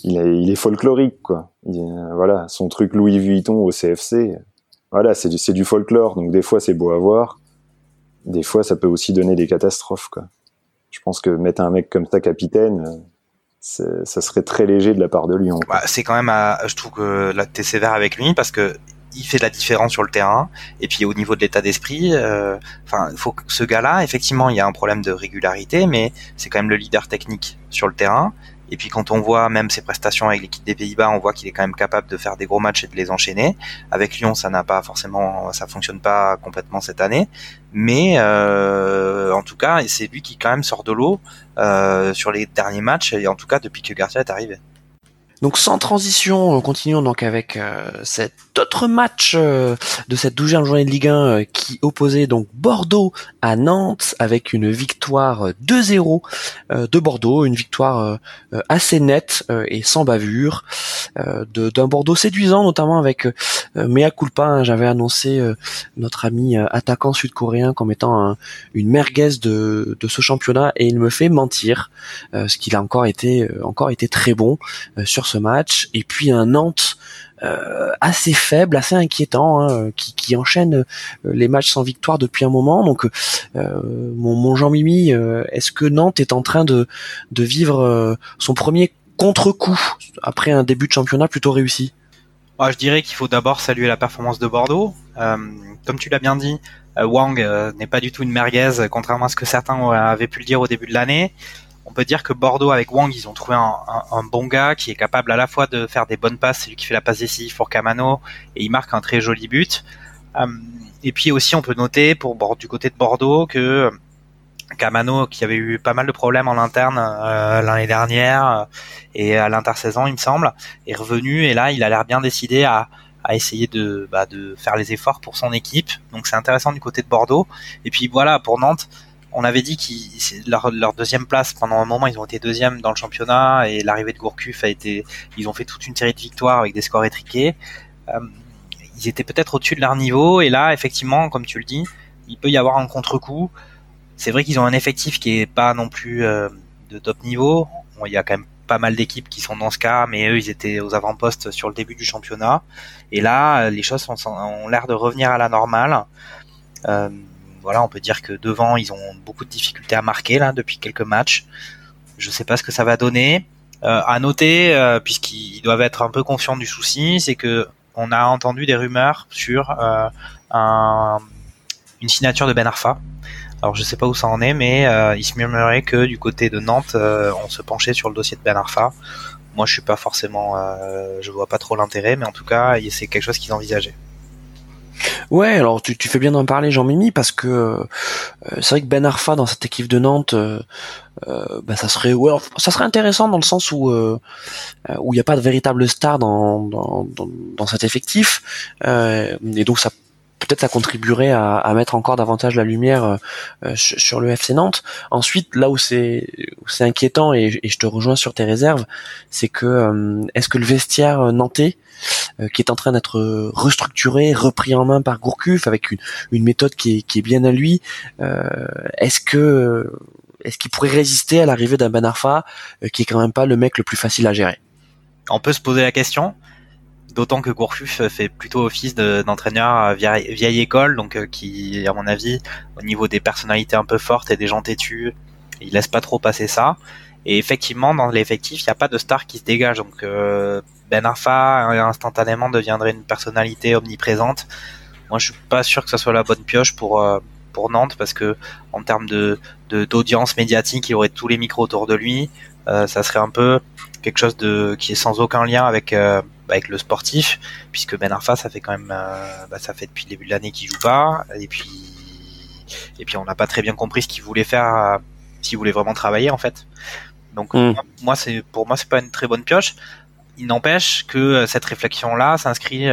il, est, folklorique, quoi. voilà, son truc Louis Vuitton au CFC, voilà, c'est du, folklore. Donc des fois, c'est beau à voir. Des fois, ça peut aussi donner des catastrophes, quoi. Je pense que mettre un mec comme ça capitaine, ça serait très léger de la part de Lyon. Bah, c'est quand même, à, je trouve que là, t'es sévère avec lui parce que il fait de la différence sur le terrain. Et puis au niveau de l'état d'esprit euh, faut que ce gars-là effectivement il y a un problème de régularité mais c'est quand même le leader technique sur le terrain. Et puis quand on voit même ses prestations avec l'équipe des Pays-Bas on voit qu'il est quand même capable de faire des gros matchs et de les enchaîner. Avec Lyon ça n'a pas forcément ça fonctionne pas complètement cette année. Mais euh, en tout cas c'est lui qui quand même sort de l'eau euh, sur les derniers matchs. Et en tout cas depuis que Garcia est arrivé donc sans transition, continuons donc avec euh, cet autre match euh, de cette douzième journée de Ligue 1 euh, qui opposait donc Bordeaux à Nantes avec une victoire 2-0 de Bordeaux, une victoire assez nette et sans bavure d'un Bordeaux séduisant notamment avec Mea Culpa. Hein, J'avais annoncé notre ami attaquant sud-coréen comme étant une merguez de, de ce championnat et il me fait mentir, ce qu'il a encore été encore été très bon sur ce match. Et puis un Nantes euh, assez faible, assez inquiétant, hein, qui, qui, enchaîne euh, les matchs sans victoire depuis un moment. Donc, euh, mon, Jean-Mimi, est-ce que Nantes est en train de, de vivre son premier contre-coup après un début de championnat plutôt réussi? Je dirais qu'il faut d'abord saluer la performance de Bordeaux. comme tu l'as bien dit, Wang n'est pas du tout une merguez, contrairement à ce que certains avaient pu le dire au début de l'année on peut dire que Bordeaux avec Wang, ils ont trouvé un, bon gars qui est capable à la fois de faire des bonnes passes, c'est lui qui fait la passe décisive pour Camano et il marque un très joli but. Euh, et puis aussi, on peut noter pour du côté de Bordeaux que Camano qui avait eu pas mal de problèmes en interne l'année dernière et à l'intersaison il me semble est revenu et là il a l'air bien décidé à, à essayer de, bah, de faire les efforts pour son équipe. Donc c'est intéressant du côté de Bordeaux. Et puis voilà, pour Nantes, on avait dit qu'ils leur, leur deuxième place pendant un moment ils ont été deuxième dans le championnat et l'arrivée de Gourcuff a été ils ont fait toute une série de victoires avec des scores étriqués. Euh, ils étaient peut-être au-dessus de leur niveau et là effectivement comme tu le dis il peut y avoir un contre-coup. C'est vrai qu'ils ont un effectif qui est pas non plus euh, de top niveau. Il y a quand même pas mal d'équipes qui sont dans ce cas mais eux ils étaient aux avant-postes sur le début du championnat. Et là les choses ont l'air de revenir à la normale. Euh, voilà, on peut dire que devant, ils ont beaucoup de difficultés à marquer là depuis quelques matchs. Je sais pas ce que ça va donner. Euh, à noter, euh, puisqu'ils doivent être un peu conscients du souci, c'est que on a entendu des rumeurs sur euh, un, une signature de Ben Arfa. Alors je sais pas où ça en est, mais euh, il se murmurait que du côté de Nantes, on se penchait sur le dossier de Ben Arfa. Moi, je suis pas forcément, je vois pas trop l'intérêt, mais en tout cas, c'est quelque chose qu'ils envisageaient. Ouais, alors tu, tu fais bien d'en parler, Jean-Mimi, parce que euh, c'est vrai que Ben Arfa dans cette équipe de Nantes, euh, euh bah, ça serait, ça serait intéressant dans le sens où euh, où il n'y a pas de véritable star dans dans, dans, dans cet effectif, et donc ça peut-être ça contribuerait à, mettre encore davantage la lumière euh, sur le FC Nantes. Ensuite, là où c'est inquiétant et, je te rejoins sur tes réserves, c'est que euh, est-ce que le vestiaire nantais euh, qui est en train d'être restructuré, repris en main par Gourcuff avec une, méthode qui est, bien à lui, est-ce qu'il pourrait résister à l'arrivée d'un Ben Arfa qui est quand même pas le mec le plus facile à gérer? On peut se poser la question. D'autant que Gourcuff fait plutôt office d'entraîneur vieille, vieille, école, donc euh, qui, à mon avis, au niveau des personnalités un peu fortes et des gens têtus, il laisse pas trop passer ça. Et effectivement, dans l'effectif, il n'y a pas de star qui se dégage. Donc euh, Ben Arfa instantanément deviendrait une personnalité omniprésente. Moi, je suis pas sûr que ça soit la bonne pioche pour euh, pour Nantes parce que en termes de d'audience médiatique, il aurait tous les micros autour de lui. ça serait un peu quelque chose de qui est sans aucun lien avec avec le sportif, puisque Ben Arfa, ça fait quand même, euh, bah, ça fait depuis le début de l'année qu'il joue pas, et puis, et puis on n'a pas très bien compris ce qu'il voulait faire, euh, s'il voulait vraiment travailler en fait. Donc mm. moi, c'est pour moi c'est pas une très bonne pioche. Il n'empêche que euh, cette réflexion-là s'inscrit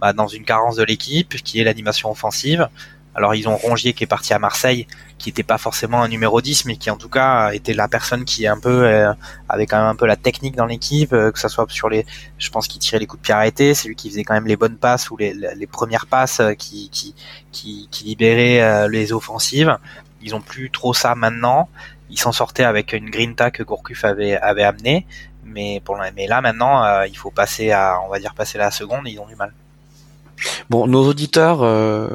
bah, dans une carence de l'équipe, qui est l'animation offensive. Alors ils ont Rongier qui est parti à Marseille, qui n'était pas forcément un numéro 10, mais qui en tout cas était la personne qui un peu euh, avait quand même un peu la technique dans l'équipe, euh, que ça soit sur les, je pense qu'il tirait les coups de pied arrêtés, c'est lui qui faisait quand même les bonnes passes ou les, les premières passes euh, qui qui qui, qui libéraient les offensives. Ils ont plus trop ça maintenant. Ils s'en sortaient avec une grinta que Gourcuff avait avait amené, mais pour mais là maintenant il faut passer à on va dire passer la seconde, ils ont du mal. Bon, nos auditeurs euh,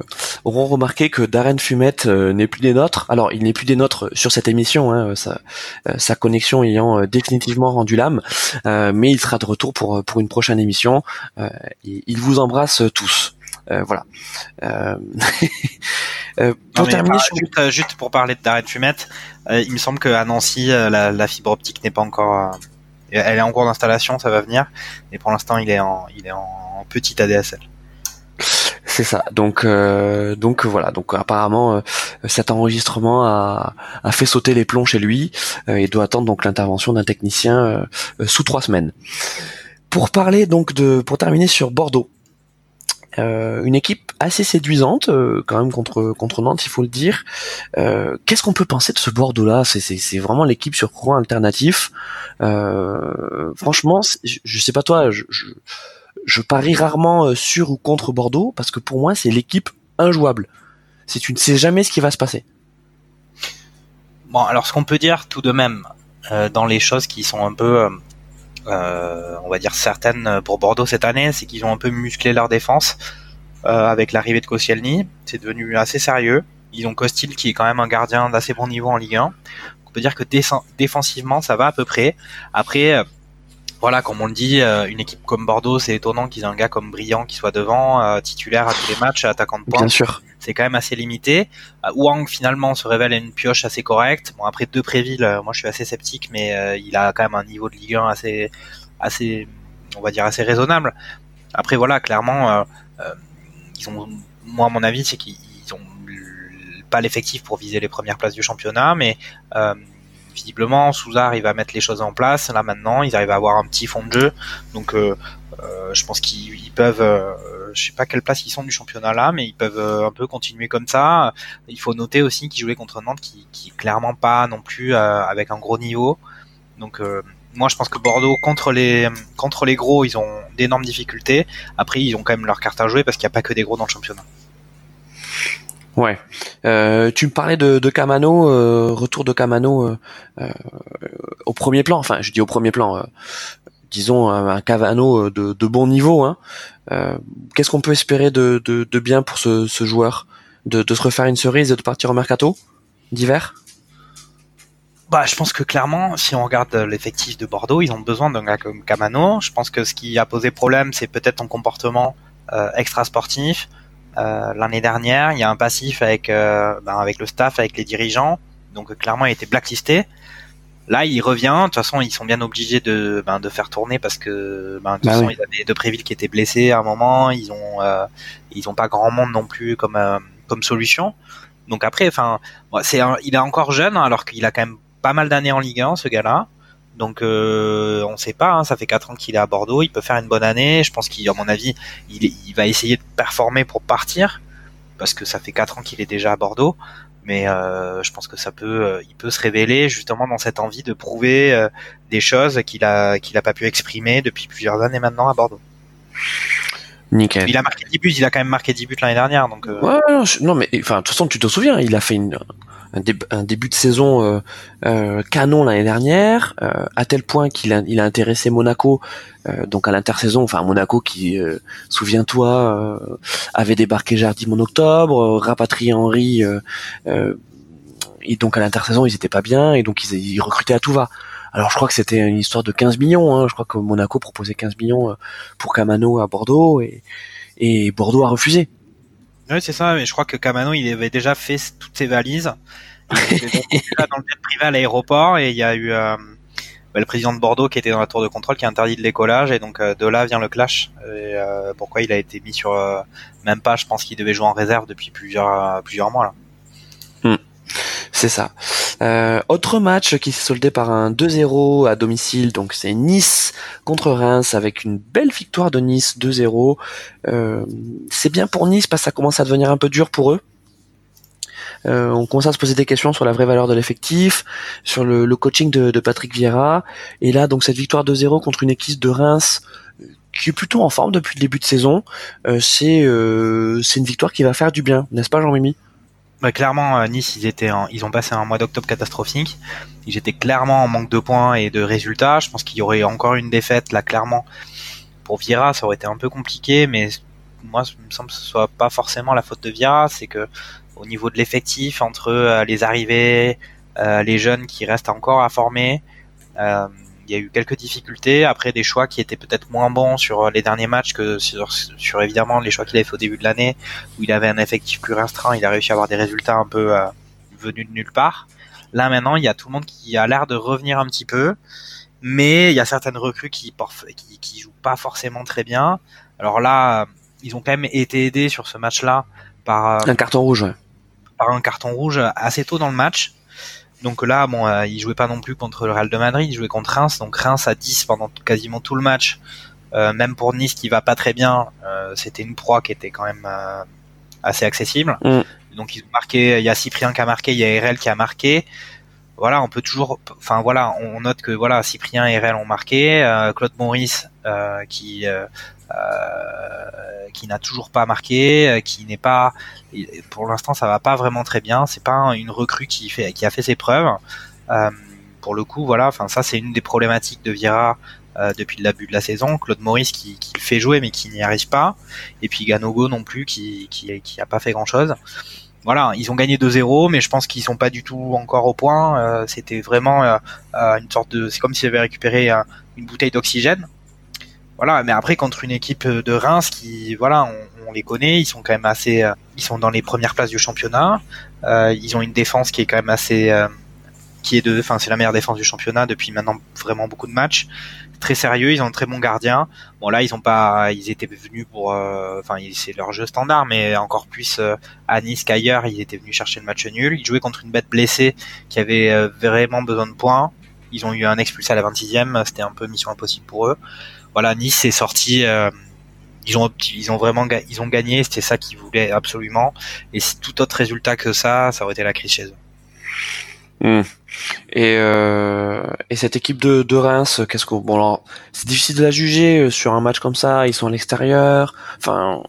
auront remarqué que Darren Fumette euh, n'est plus des nôtres. Alors, il n'est plus des nôtres sur cette émission, hein, sa, euh, sa, connexion ayant définitivement rendu l'âme, mais il sera de retour pour pour une prochaine émission. il vous embrasse tous. voilà. pour terminer, juste, juste, pour parler de Darren Fumette, il me semble qu'à Nancy, la, la, fibre optique n'est pas encore, elle est en cours d'installation, ça va venir, mais pour l'instant, il est en, il est en petite ADSL. C'est ça. Donc euh, donc voilà. Donc apparemment euh, cet enregistrement a, fait sauter les plombs chez lui euh, et doit attendre donc l'intervention d'un technicien sous trois semaines. Pour parler donc de pour terminer sur Bordeaux. une équipe assez séduisante quand même contre contre Nantes, il faut le dire. Qu'est-ce qu'on peut penser de ce Bordeaux-là? C'est c'est vraiment l'équipe sur courant alternatif. franchement, je, je, sais pas toi, je je parie rarement euh, sur ou contre Bordeaux parce que pour moi c'est l'équipe injouable. Si tu ne sais jamais ce qui va se passer. Bon, alors ce qu'on peut dire tout de même euh, dans les choses qui sont un peu, euh, on va dire certaines pour Bordeaux cette année, c'est qu'ils ont un peu musclé leur défense avec l'arrivée de Koscielny. C'est devenu assez sérieux. Ils ont Costil qui est quand même un gardien d'assez bon niveau en Ligue 1. On peut dire que défensivement ça va à peu près. Après voilà, comme on le dit, euh, une équipe comme Bordeaux, c'est étonnant qu'ils aient un gars comme Brillant qui soit devant, euh, titulaire à tous les matchs, attaquant de pointe. Bien sûr. C'est quand même assez limité. Euh, Wang finalement se révèle une pioche assez correcte. Bon après deux Préville, moi je suis assez sceptique, mais il a quand même un niveau de Ligue 1 assez, assez, on va dire assez raisonnable. Après voilà, clairement, ils ont, moi à mon avis, c'est qu'ils ont pas l'effectif pour viser les premières places du championnat, mais visiblement Souzard il va mettre les choses en place. Là maintenant ils arrivent à avoir un petit fond de jeu. Donc euh, euh, je pense qu'ils peuvent euh, je sais pas quelle place ils sont du championnat là mais ils peuvent un peu continuer comme ça. Il faut noter aussi qu'ils jouaient contre Nantes qui, qui clairement pas non plus avec un gros niveau. Donc moi je pense que Bordeaux contre les contre les gros ils ont d'énormes difficultés. Après ils ont quand même leur carte à jouer parce qu'il n'y a pas que des gros dans le championnat Ouais. Euh, tu me parlais de, de Camano, euh, retour de Camano euh, euh, au premier plan. Enfin, je dis au premier plan. Euh, disons un, Camano de, de, bon niveau. Hein. Qu'est-ce qu'on peut espérer de, de, de, bien pour ce, ce joueur de, de, se refaire une cerise et de partir au mercato d'hiver? Bah, je pense que clairement, si on regarde l'effectif de Bordeaux, ils ont besoin d'un gars comme Camano. Je pense que ce qui a posé problème, c'est peut-être ton comportement extra sportif. Euh, l'année dernière, il y a un passif avec euh, ben, avec le staff, avec les dirigeants. Donc clairement, il était blacklisté. Là, il revient. De toute façon, ils sont bien obligés de ben, de faire tourner parce que ben, de toute bah façon, ils avaient De Préville qui était blessé à un moment. Ils ont euh, ils ont pas grand monde non plus comme comme solution. Donc après, enfin, c'est il est encore jeune hein, alors qu'il a quand même pas mal d'années en Ligue 1, ce gars-là. Donc euh, on sait pas, hein, ça fait quatre ans qu'il est à Bordeaux, il peut faire une bonne année. Je pense qu'à mon avis, il, il, va essayer de performer pour partir parce que ça fait quatre ans qu'il est déjà à Bordeaux. Mais euh, je pense que ça peut, euh, il peut se révéler justement dans cette envie de prouver euh, des choses qu'il a qu'il a pas pu exprimer depuis plusieurs années maintenant à Bordeaux. Nickel. Il a marqué 10 buts, il a quand même marqué 10 buts l'année dernière, donc. Euh... Ouais, non, non, mais enfin, de toute façon, tu te souviens, il a fait une, un, début de saison euh, euh, canon l'année dernière, euh, à tel point qu'il a, il a intéressé Monaco, donc à l'intersaison, enfin Monaco qui, souviens-toi, avait débarqué Jardim en octobre, rapatrié Henri, et donc à l'intersaison ils étaient pas bien, et donc ils, ils recrutaient à tout va. Alors je crois que c'était une histoire de 15 millions. Hein. Je crois que Monaco proposait 15 millions pour Camano à Bordeaux et, et Bordeaux a refusé. Oui, c'est ça, mais je crois que Camano, il avait déjà fait toutes ses valises. Il était dans le jet privé à l'aéroport et il y a eu euh, bah, le président de Bordeaux qui était dans la tour de contrôle qui a interdit de l'écollage et donc euh, de là vient le clash. Et, euh, pourquoi il a été mis sur même pas, je pense qu'il devait jouer en réserve depuis plusieurs plusieurs mois là. Hmm. C'est ça. Euh, autre match qui s'est soldé par un 2-0 à domicile, donc c'est Nice contre Reims avec une belle victoire de Nice 2-0. Euh, c'est bien pour Nice parce que ça commence à devenir un peu dur pour eux. Euh, on commence à se poser des questions sur la vraie valeur de l'effectif, sur le, coaching de, Patrick Vieira. Et là, donc cette victoire 2-0 contre une équipe de Reims qui est plutôt en forme depuis le début de saison, c'est une victoire qui va faire du bien, n'est-ce pas Jean-Mimi? Bah, clairement, euh, Nice, ils étaient, ils ont passé un mois d'octobre catastrophique. Ils étaient clairement en manque de points et de résultats. Je pense qu'il y aurait encore une défaite là, clairement. Pour Vira, ça aurait été un peu compliqué, mais moi, il me semble que ce soit pas forcément la faute de Vira. C'est que au niveau de l'effectif, entre euh, les arrivées, euh, les jeunes qui restent encore à former, il y a eu quelques difficultés. Après, des choix qui étaient peut-être moins bons sur les derniers matchs que sur, sur évidemment les choix qu'il avait fait au début de l'année, où il avait un effectif plus restreint. Il a réussi à avoir des résultats un peu euh, venus de nulle part. Là maintenant, il y a tout le monde qui a l'air de revenir un petit peu, mais il y a certaines recrues qui, qui, qui jouent pas forcément très bien. Alors là, ils ont quand même été aidés sur ce match-là par euh, un carton rouge. Par un carton rouge assez tôt dans le match. Donc là, bon, euh, il jouait pas non plus contre le Real de Madrid, il jouait contre Reims, donc Reims à 10 pendant quasiment tout le match. Euh, même pour Nice qui va pas très bien, euh, c'était une proie qui était quand même assez accessible. Mm. Donc ils ont marqué, il y a Cyprien qui a marqué, il y a RL qui a marqué. Voilà, on peut toujours, enfin voilà, on note que voilà, Cyprien et RL ont marqué, Claude Maurice qui euh, qui n'a toujours pas marqué, euh, qui n'est pas, pour l'instant, ça va pas vraiment très bien. C'est pas une recrue qui fait, qui a fait ses preuves. Euh, pour le coup, voilà, enfin ça c'est une des problématiques de Vira depuis le début de la saison. Claude Maurice qui, qui fait jouer mais qui n'y arrive pas, et puis Ganogo non plus qui qui, qui a pas fait grand chose. Voilà, ils ont gagné 2-0, mais je pense qu'ils sont pas du tout encore au point. C'était vraiment une sorte de, c'est comme s'ils avaient récupéré une bouteille d'oxygène. Voilà, mais après contre une équipe de Reims qui, voilà, on, les connaît, ils sont quand même assez, euh, ils sont dans les premières places du championnat. Euh, ils ont une défense qui est quand même assez, euh, qui est de, enfin c'est la meilleure défense du championnat depuis maintenant vraiment beaucoup de matchs. Très sérieux, ils ont un très bon gardien. Bon là ils ont pas, ils étaient venus pour, euh, enfin c'est leur jeu standard, mais encore plus euh, à Nice qu'ailleurs, ils étaient venus chercher le match nul. Ils jouaient contre une bête blessée qui avait euh, vraiment besoin de points. Ils ont eu un expulsé à la 26e, c'était un peu mission impossible pour eux. Voilà, Nice est sorti. ils ont ils ont vraiment ils ont gagné, c'était ça qu'ils voulaient absolument. Et tout autre résultat que ça, ça aurait été la crise chez eux. Hmm. Et, euh, et cette équipe de, de Reims, qu'est-ce que bon c'est difficile de la juger euh, sur un match comme ça. Ils sont à l'extérieur. Enfin,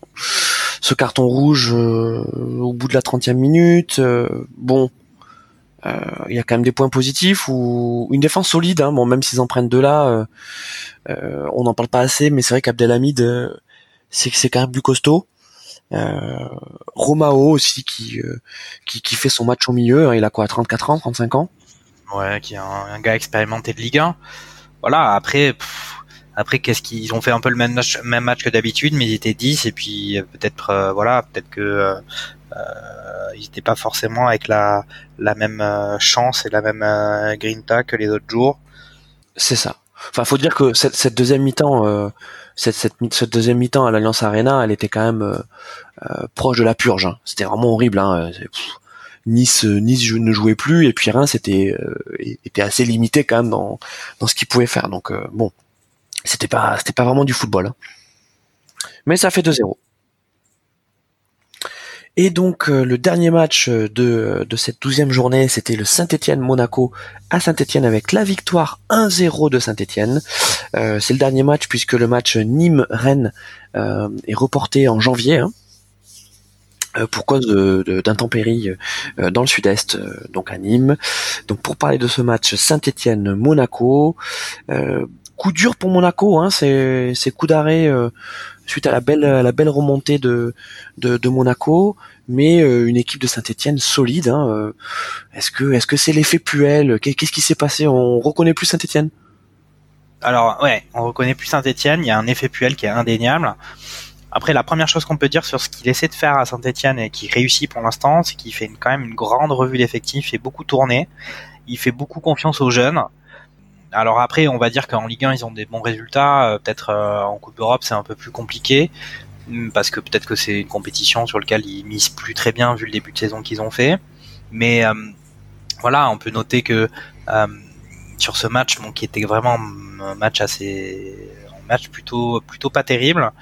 ce carton rouge euh, au bout de la 30e minute. Euh, bon, il y a quand même des points positifs ou une défense solide. Hein, bon, même s'ils en prennent deux là, on n'en parle pas assez. Mais c'est vrai qu'Abdelhamid, c'est c'est quand même plus costaud. Euh, Romao aussi qui, euh, qui, qui fait son match au milieu. Hein, il a quoi, 34 ans, 35 ans? Ouais, qui est un, gars expérimenté de Ligue 1. Voilà. Après. après, qu'est-ce qu'ils ont fait un peu le même match, même match que d'habitude, mais ils étaient 10 et puis euh, peut-être voilà, peut-être que euh, ils n'étaient pas forcément avec la la même chance et la même grinta que les autres jours. C'est ça. Enfin, faut dire que cette, cette deuxième mi-temps, cette, deuxième mi-temps à l'Alliance Arena, elle était quand même euh, euh, proche de la purge. Hein. C'était vraiment horrible. Hein. Nice, nice ne jouait plus et puis Reims était assez limité quand même dans dans ce qu'il pouvait faire. Donc bon, c'était pas c'était pas vraiment du football. Hein. Mais ça fait 2-0. Et donc euh, le dernier match euh, de, de cette douzième journée, c'était le Saint-Étienne-Monaco à Saint-Étienne avec la victoire 1-0 de Saint-Étienne. Euh, c'est le dernier match puisque le match Nîmes-Rennes est reporté en janvier. Hein, pour cause d'intempéries dans le sud-est, donc à Nîmes. Donc pour parler de ce match Saint-Étienne-Monaco, coup dur pour Monaco, hein, c'est coup d'arrêt suite à la belle la belle remontée de de, Monaco, mais euh, une équipe de Saint-Étienne solide. Hein, euh. est-ce que est-ce que c'est l'effet Puel? Qu'est-ce qui s'est passé? On reconnaît plus Saint-Étienne? Alors ouais, on reconnaît plus Saint-Étienne. Il y a un effet Puel qui est indéniable. Après, la première chose qu'on peut dire sur ce qu'il essaie de faire à Saint-Etienne et qui réussit pour l'instant, c'est qu'il fait quand même une grande revue d'effectifs et beaucoup tourné. Il fait beaucoup confiance aux jeunes alors après, on va dire qu'en Ligue 1, ils ont des bons résultats. Euh, peut-être euh, en Coupe d'Europe, c'est un peu plus compliqué hmm, parce que peut-être que c'est une compétition sur laquelle ils misent plus très bien vu le début de saison qu'ils ont fait. Mais euh, voilà, on peut noter que sur ce match, bon, qui était vraiment un match assez, un match plutôt plutôt pas terrible,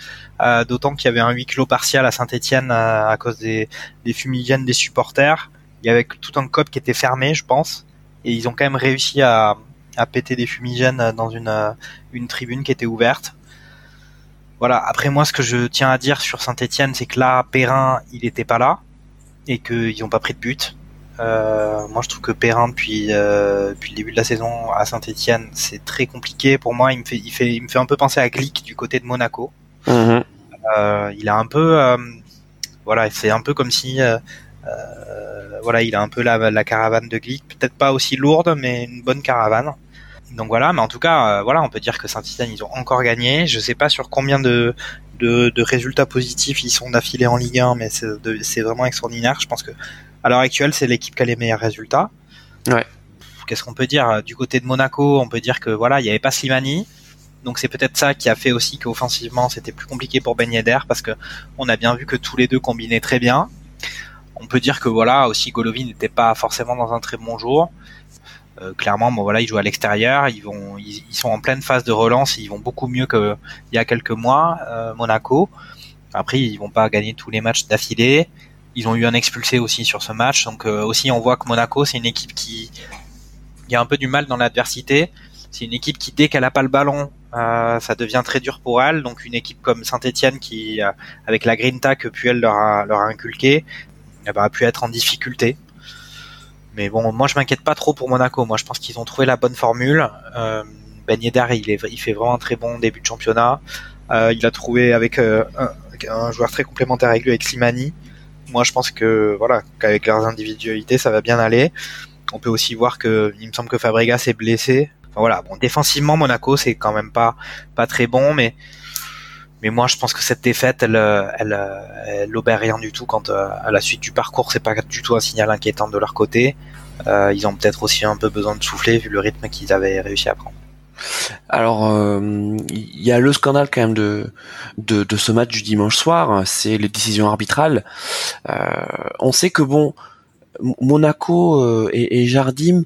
d'autant qu'il y avait un huis clos partiel à Saint-Étienne à cause des, des fumigènes des supporters. Il y avait tout un cop qui était fermé, je pense, et ils ont quand même réussi à, à péter des fumigènes dans une, euh, une tribune qui était ouverte. Voilà. Après moi, ce que je tiens à dire sur Saint-Etienne, c'est que là, Perrin, il était pas là et qu'ils n'ont pas pris de but. Euh, moi, je trouve que Perrin depuis euh, depuis le début de la saison à Saint-Etienne, c'est très compliqué pour moi. Il me fait il fait il me fait un peu penser à Glick du côté de Monaco. Mhm. Euh, il a un peu voilà, c'est un peu comme si voilà, il a un peu la, la caravane de Glick, peut-être pas aussi lourde, mais une bonne caravane donc voilà, mais en tout cas, euh, voilà, on peut dire que Saint-Etienne ils ont encore gagné. Je sais pas sur combien de, de, résultats positifs ils sont d'affilée en Ligue 1, mais c'est vraiment extraordinaire. Je pense que à l'heure actuelle, c'est l'équipe qui a les meilleurs résultats. Ouais. Qu'est-ce qu'on peut dire du côté de Monaco On peut dire que voilà, il n'y avait pas Slimani. Donc c'est peut-être ça qui a fait aussi qu'offensivement c'était plus compliqué pour Ben Yedder parce que on a bien vu que tous les deux combinaient très bien. On peut dire que voilà aussi Golovin n'était pas forcément dans un très bon jour. Euh, clairement, bon voilà, ils jouent à l'extérieur, ils vont, ils, sont en pleine phase de relance, ils vont beaucoup mieux qu'il y a quelques mois. Euh, Monaco. Après, ils vont pas gagner tous les matchs d'affilée. Ils ont eu un expulsé aussi sur ce match, donc euh, aussi on voit que Monaco, c'est une équipe qui, a un peu du mal dans l'adversité. C'est une équipe qui, dès qu'elle a pas le ballon, ça devient très dur pour elle. Donc une équipe comme Saint-Etienne qui, avec la grinta que Puel leur a, leur a inculqué, elle pu être en difficulté. Mais bon, moi je m'inquiète pas trop pour Monaco. Moi je pense qu'ils ont trouvé la bonne formule. Euh, ben il, est, il fait vraiment un très bon début de championnat. Euh, il a trouvé avec euh, un, joueur très complémentaire avec lui, avec Slimani. Moi je pense que voilà, qu'avec leurs individualités, ça va bien aller. On peut aussi voir que il me semble que Fabregas est blessé. Enfin, voilà, bon, défensivement Monaco c'est quand même pas pas très bon, mais mais moi, je pense que cette défaite, elle, elle, elle, rien du tout. Quand euh, à la suite du parcours, c'est pas du tout un signal inquiétant de leur côté. euh, ils ont peut-être aussi un peu besoin de souffler vu le rythme qu'ils avaient réussi à prendre. Alors, il y a le scandale quand même de, de, de ce match du dimanche soir, c'est les décisions arbitrales. on sait que bon, Monaco et Jardim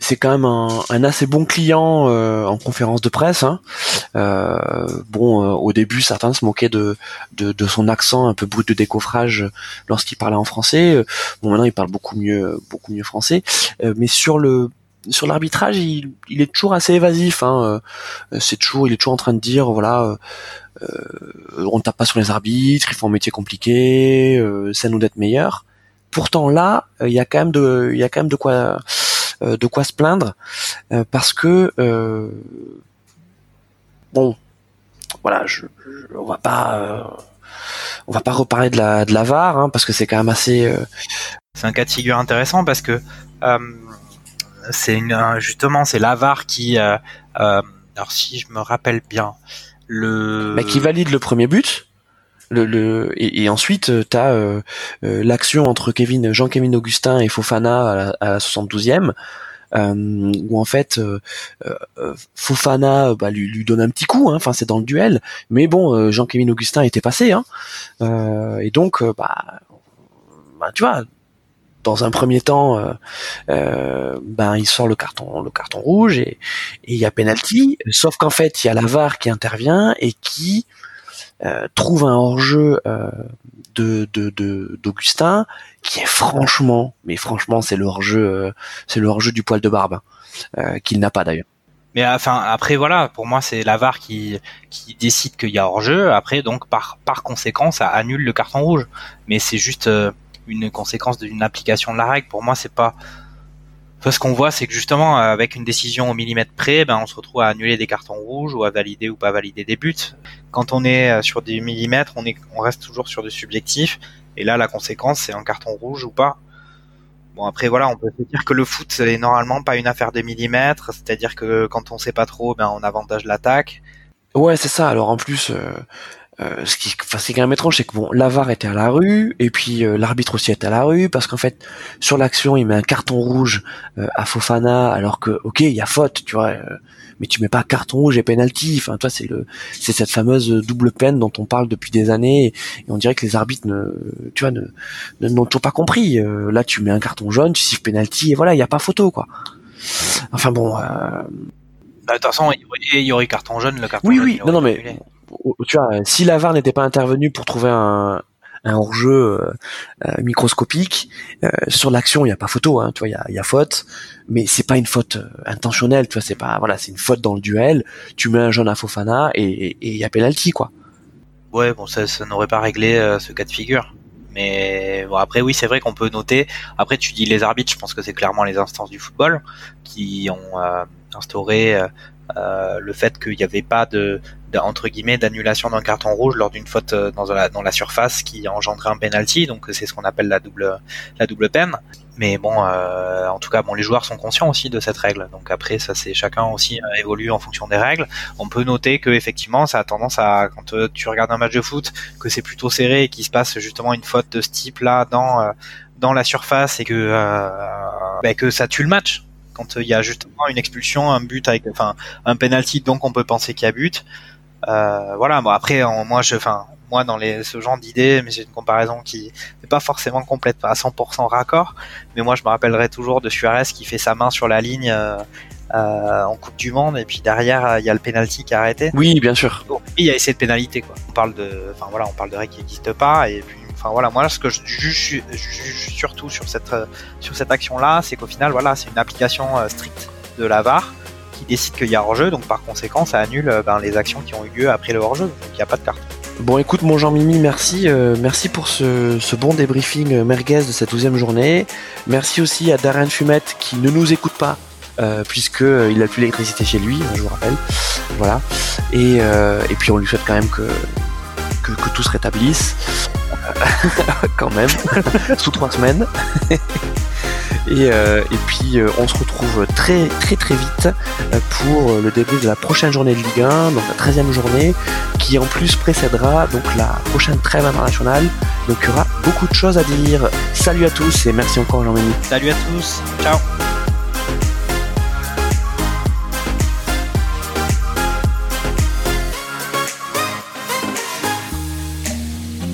c'est quand même un, assez bon client euh, en conférence de presse. Hein. Euh, bon, euh, au début, certains se moquaient de, de, son accent un peu brut de décoffrage lorsqu'il parlait en français. Bon, maintenant, il parle beaucoup mieux, beaucoup mieux français. mais sur le sur l'arbitrage, il, il, est toujours assez évasif. Hein. C'est toujours, il est toujours en train de dire, voilà, on ne tape pas sur les arbitres, ils font un métier compliqué, c'est à nous d'être meilleurs. Pourtant là, il y a quand même de, il y a quand même de quoi euh, de quoi se plaindre euh, parce que euh, bon voilà je, on va pas on va pas reparler de la de la VAR hein, parce que c'est quand même assez c'est un cas de figure intéressant parce que c'est une justement c'est la VAR qui alors si je me rappelle bien le Mais qui valide le premier but le, le et, ensuite tu as l'action entre Kevin Jean-Kévin Augustin et Fofana à la, à la 72e euh, où en fait euh, euh, Fofana bah, lui, lui, donne un petit coup, hein. enfin c'est dans le duel, mais bon Jean-Kévin Augustin était passé, hein, et donc bah, bah, tu vois dans un premier temps, euh, ben il sort le carton, le carton rouge et il y a penalty. Sauf qu'en fait, il y a la VAR qui intervient et qui euh, trouve un hors-jeu euh, de d'Augustin qui est franchement, mais franchement, c'est le hors-jeu, euh, c'est le hors-jeu du poil de barbe hein, qu'il n'a pas d'ailleurs. Mais enfin après voilà, pour moi c'est la qui qui décide qu'il y a hors-jeu. Après donc par par conséquent ça annule le carton rouge. Mais c'est juste une conséquence d'une application de la règle. Pour moi c'est pas ce qu'on voit, c'est que justement, avec une décision au millimètre près, ben, on se retrouve à annuler des cartons rouges ou à valider ou pas valider des buts. Quand on est euh, sur des millimètres, on, est, on reste toujours sur du subjectif. Et là, la conséquence, c'est un carton rouge ou pas. Bon, après, voilà, on peut se dire que le foot, c'est normalement pas une affaire de millimètres. C'est-à-dire que quand on sait pas trop, ben, on avantage l'attaque. Ouais, c'est ça. Alors en plus, euh, euh, ce qui, enfin, c'est quand même étrange, c'est que bon, l'avare était à la rue et puis euh, l'arbitre aussi était à la rue parce qu'en fait, sur l'action, il met un carton rouge euh, à Fofana alors que, ok, il y a faute, tu vois, mais tu mets pas carton rouge et penalty. Enfin, toi, c'est le, c'est cette fameuse double peine dont on parle depuis des années et, on dirait que les arbitres ne, tu vois, ne, n'ont toujours pas compris. là, tu mets un carton jaune, tu siffles penalty et voilà, il y a pas photo, quoi. Enfin bon. Bah, de toute façon, il y aurait carton jaune, le carton oui, jaune. Oui, oui, non, non, mais tu vois, si Lavar n'était pas intervenu pour trouver un, hors-jeu euh, euh, microscopique euh, sur l'action, il y a pas photo, hein, tu vois, il y a, faute, mais c'est pas une faute intentionnelle, tu vois, c'est pas, voilà, c'est une faute dans le duel. Tu mets un jaune à Fofana et il y a penalty, quoi. Ouais, bon, ça, ça n'aurait pas réglé ce cas de figure. Mais bon, après, oui, c'est vrai qu'on peut noter. Après, tu dis les arbitres, je pense que c'est clairement les instances du football qui ont instauré le fait qu'il n'y avait pas de, entre guillemets d'annulation d'un carton rouge lors d'une faute euh, dans la, dans la surface qui engendrait un penalty. Donc c'est ce qu'on appelle la double la double peine. Mais bon euh, en tout cas bon les joueurs sont conscients aussi de cette règle. Donc après ça c'est chacun aussi euh, évolue en fonction des règles. On peut noter que effectivement ça a tendance à quand tu regardes un match de foot que c'est plutôt serré et qu'il se passe justement une faute de ce type là dans dans la surface et que bah, que ça tue le match quand il y a justement une expulsion, un but avec, enfin, un penalty, donc on peut penser qu'il y a but. Euh, voilà, bon après, moi, je, enfin, moi dans les, ce genre d'idées, mais j'ai une comparaison qui n'est pas forcément complète à 100% raccord, mais moi je me rappellerai toujours de Suarez qui fait sa main sur la ligne euh, euh, en Coupe du Monde et puis derrière il y a le penalty qui a arrêté. Oui, bien sûr. il y a essayé de pénalité quoi. On parle de, enfin voilà, on parle de règles qui n'existent pas et puis enfin voilà, moi ce que je juge, surtout sur cette cette action là, c'est qu'au final voilà, c'est une application stricte de la VAR qui décide qu'il y a hors-jeu, donc par conséquent, ça annule euh, ben, les actions qui ont eu lieu après le hors-jeu, donc il n'y a pas de carte. Bon, écoute, mon Jean-Mimi, merci. Euh, merci pour ce, bon débriefing euh, merguez de cette douzième journée. Merci aussi à Darren Fumette qui ne nous écoute pas, euh, puisqu'il n'a plus l'électricité chez lui, je vous rappelle. Voilà. Et, et puis, on lui souhaite quand même que, que, tout se rétablisse. quand même. Sous trois semaines. Et, et puis on se retrouve très très très vite pour le début de la prochaine journée de Ligue 1, donc la 13e journée, qui en plus précédera donc la prochaine trêve internationale. Donc il y aura beaucoup de choses à dire. Salut à tous et merci encore Jean-Ménie. Salut à tous, ciao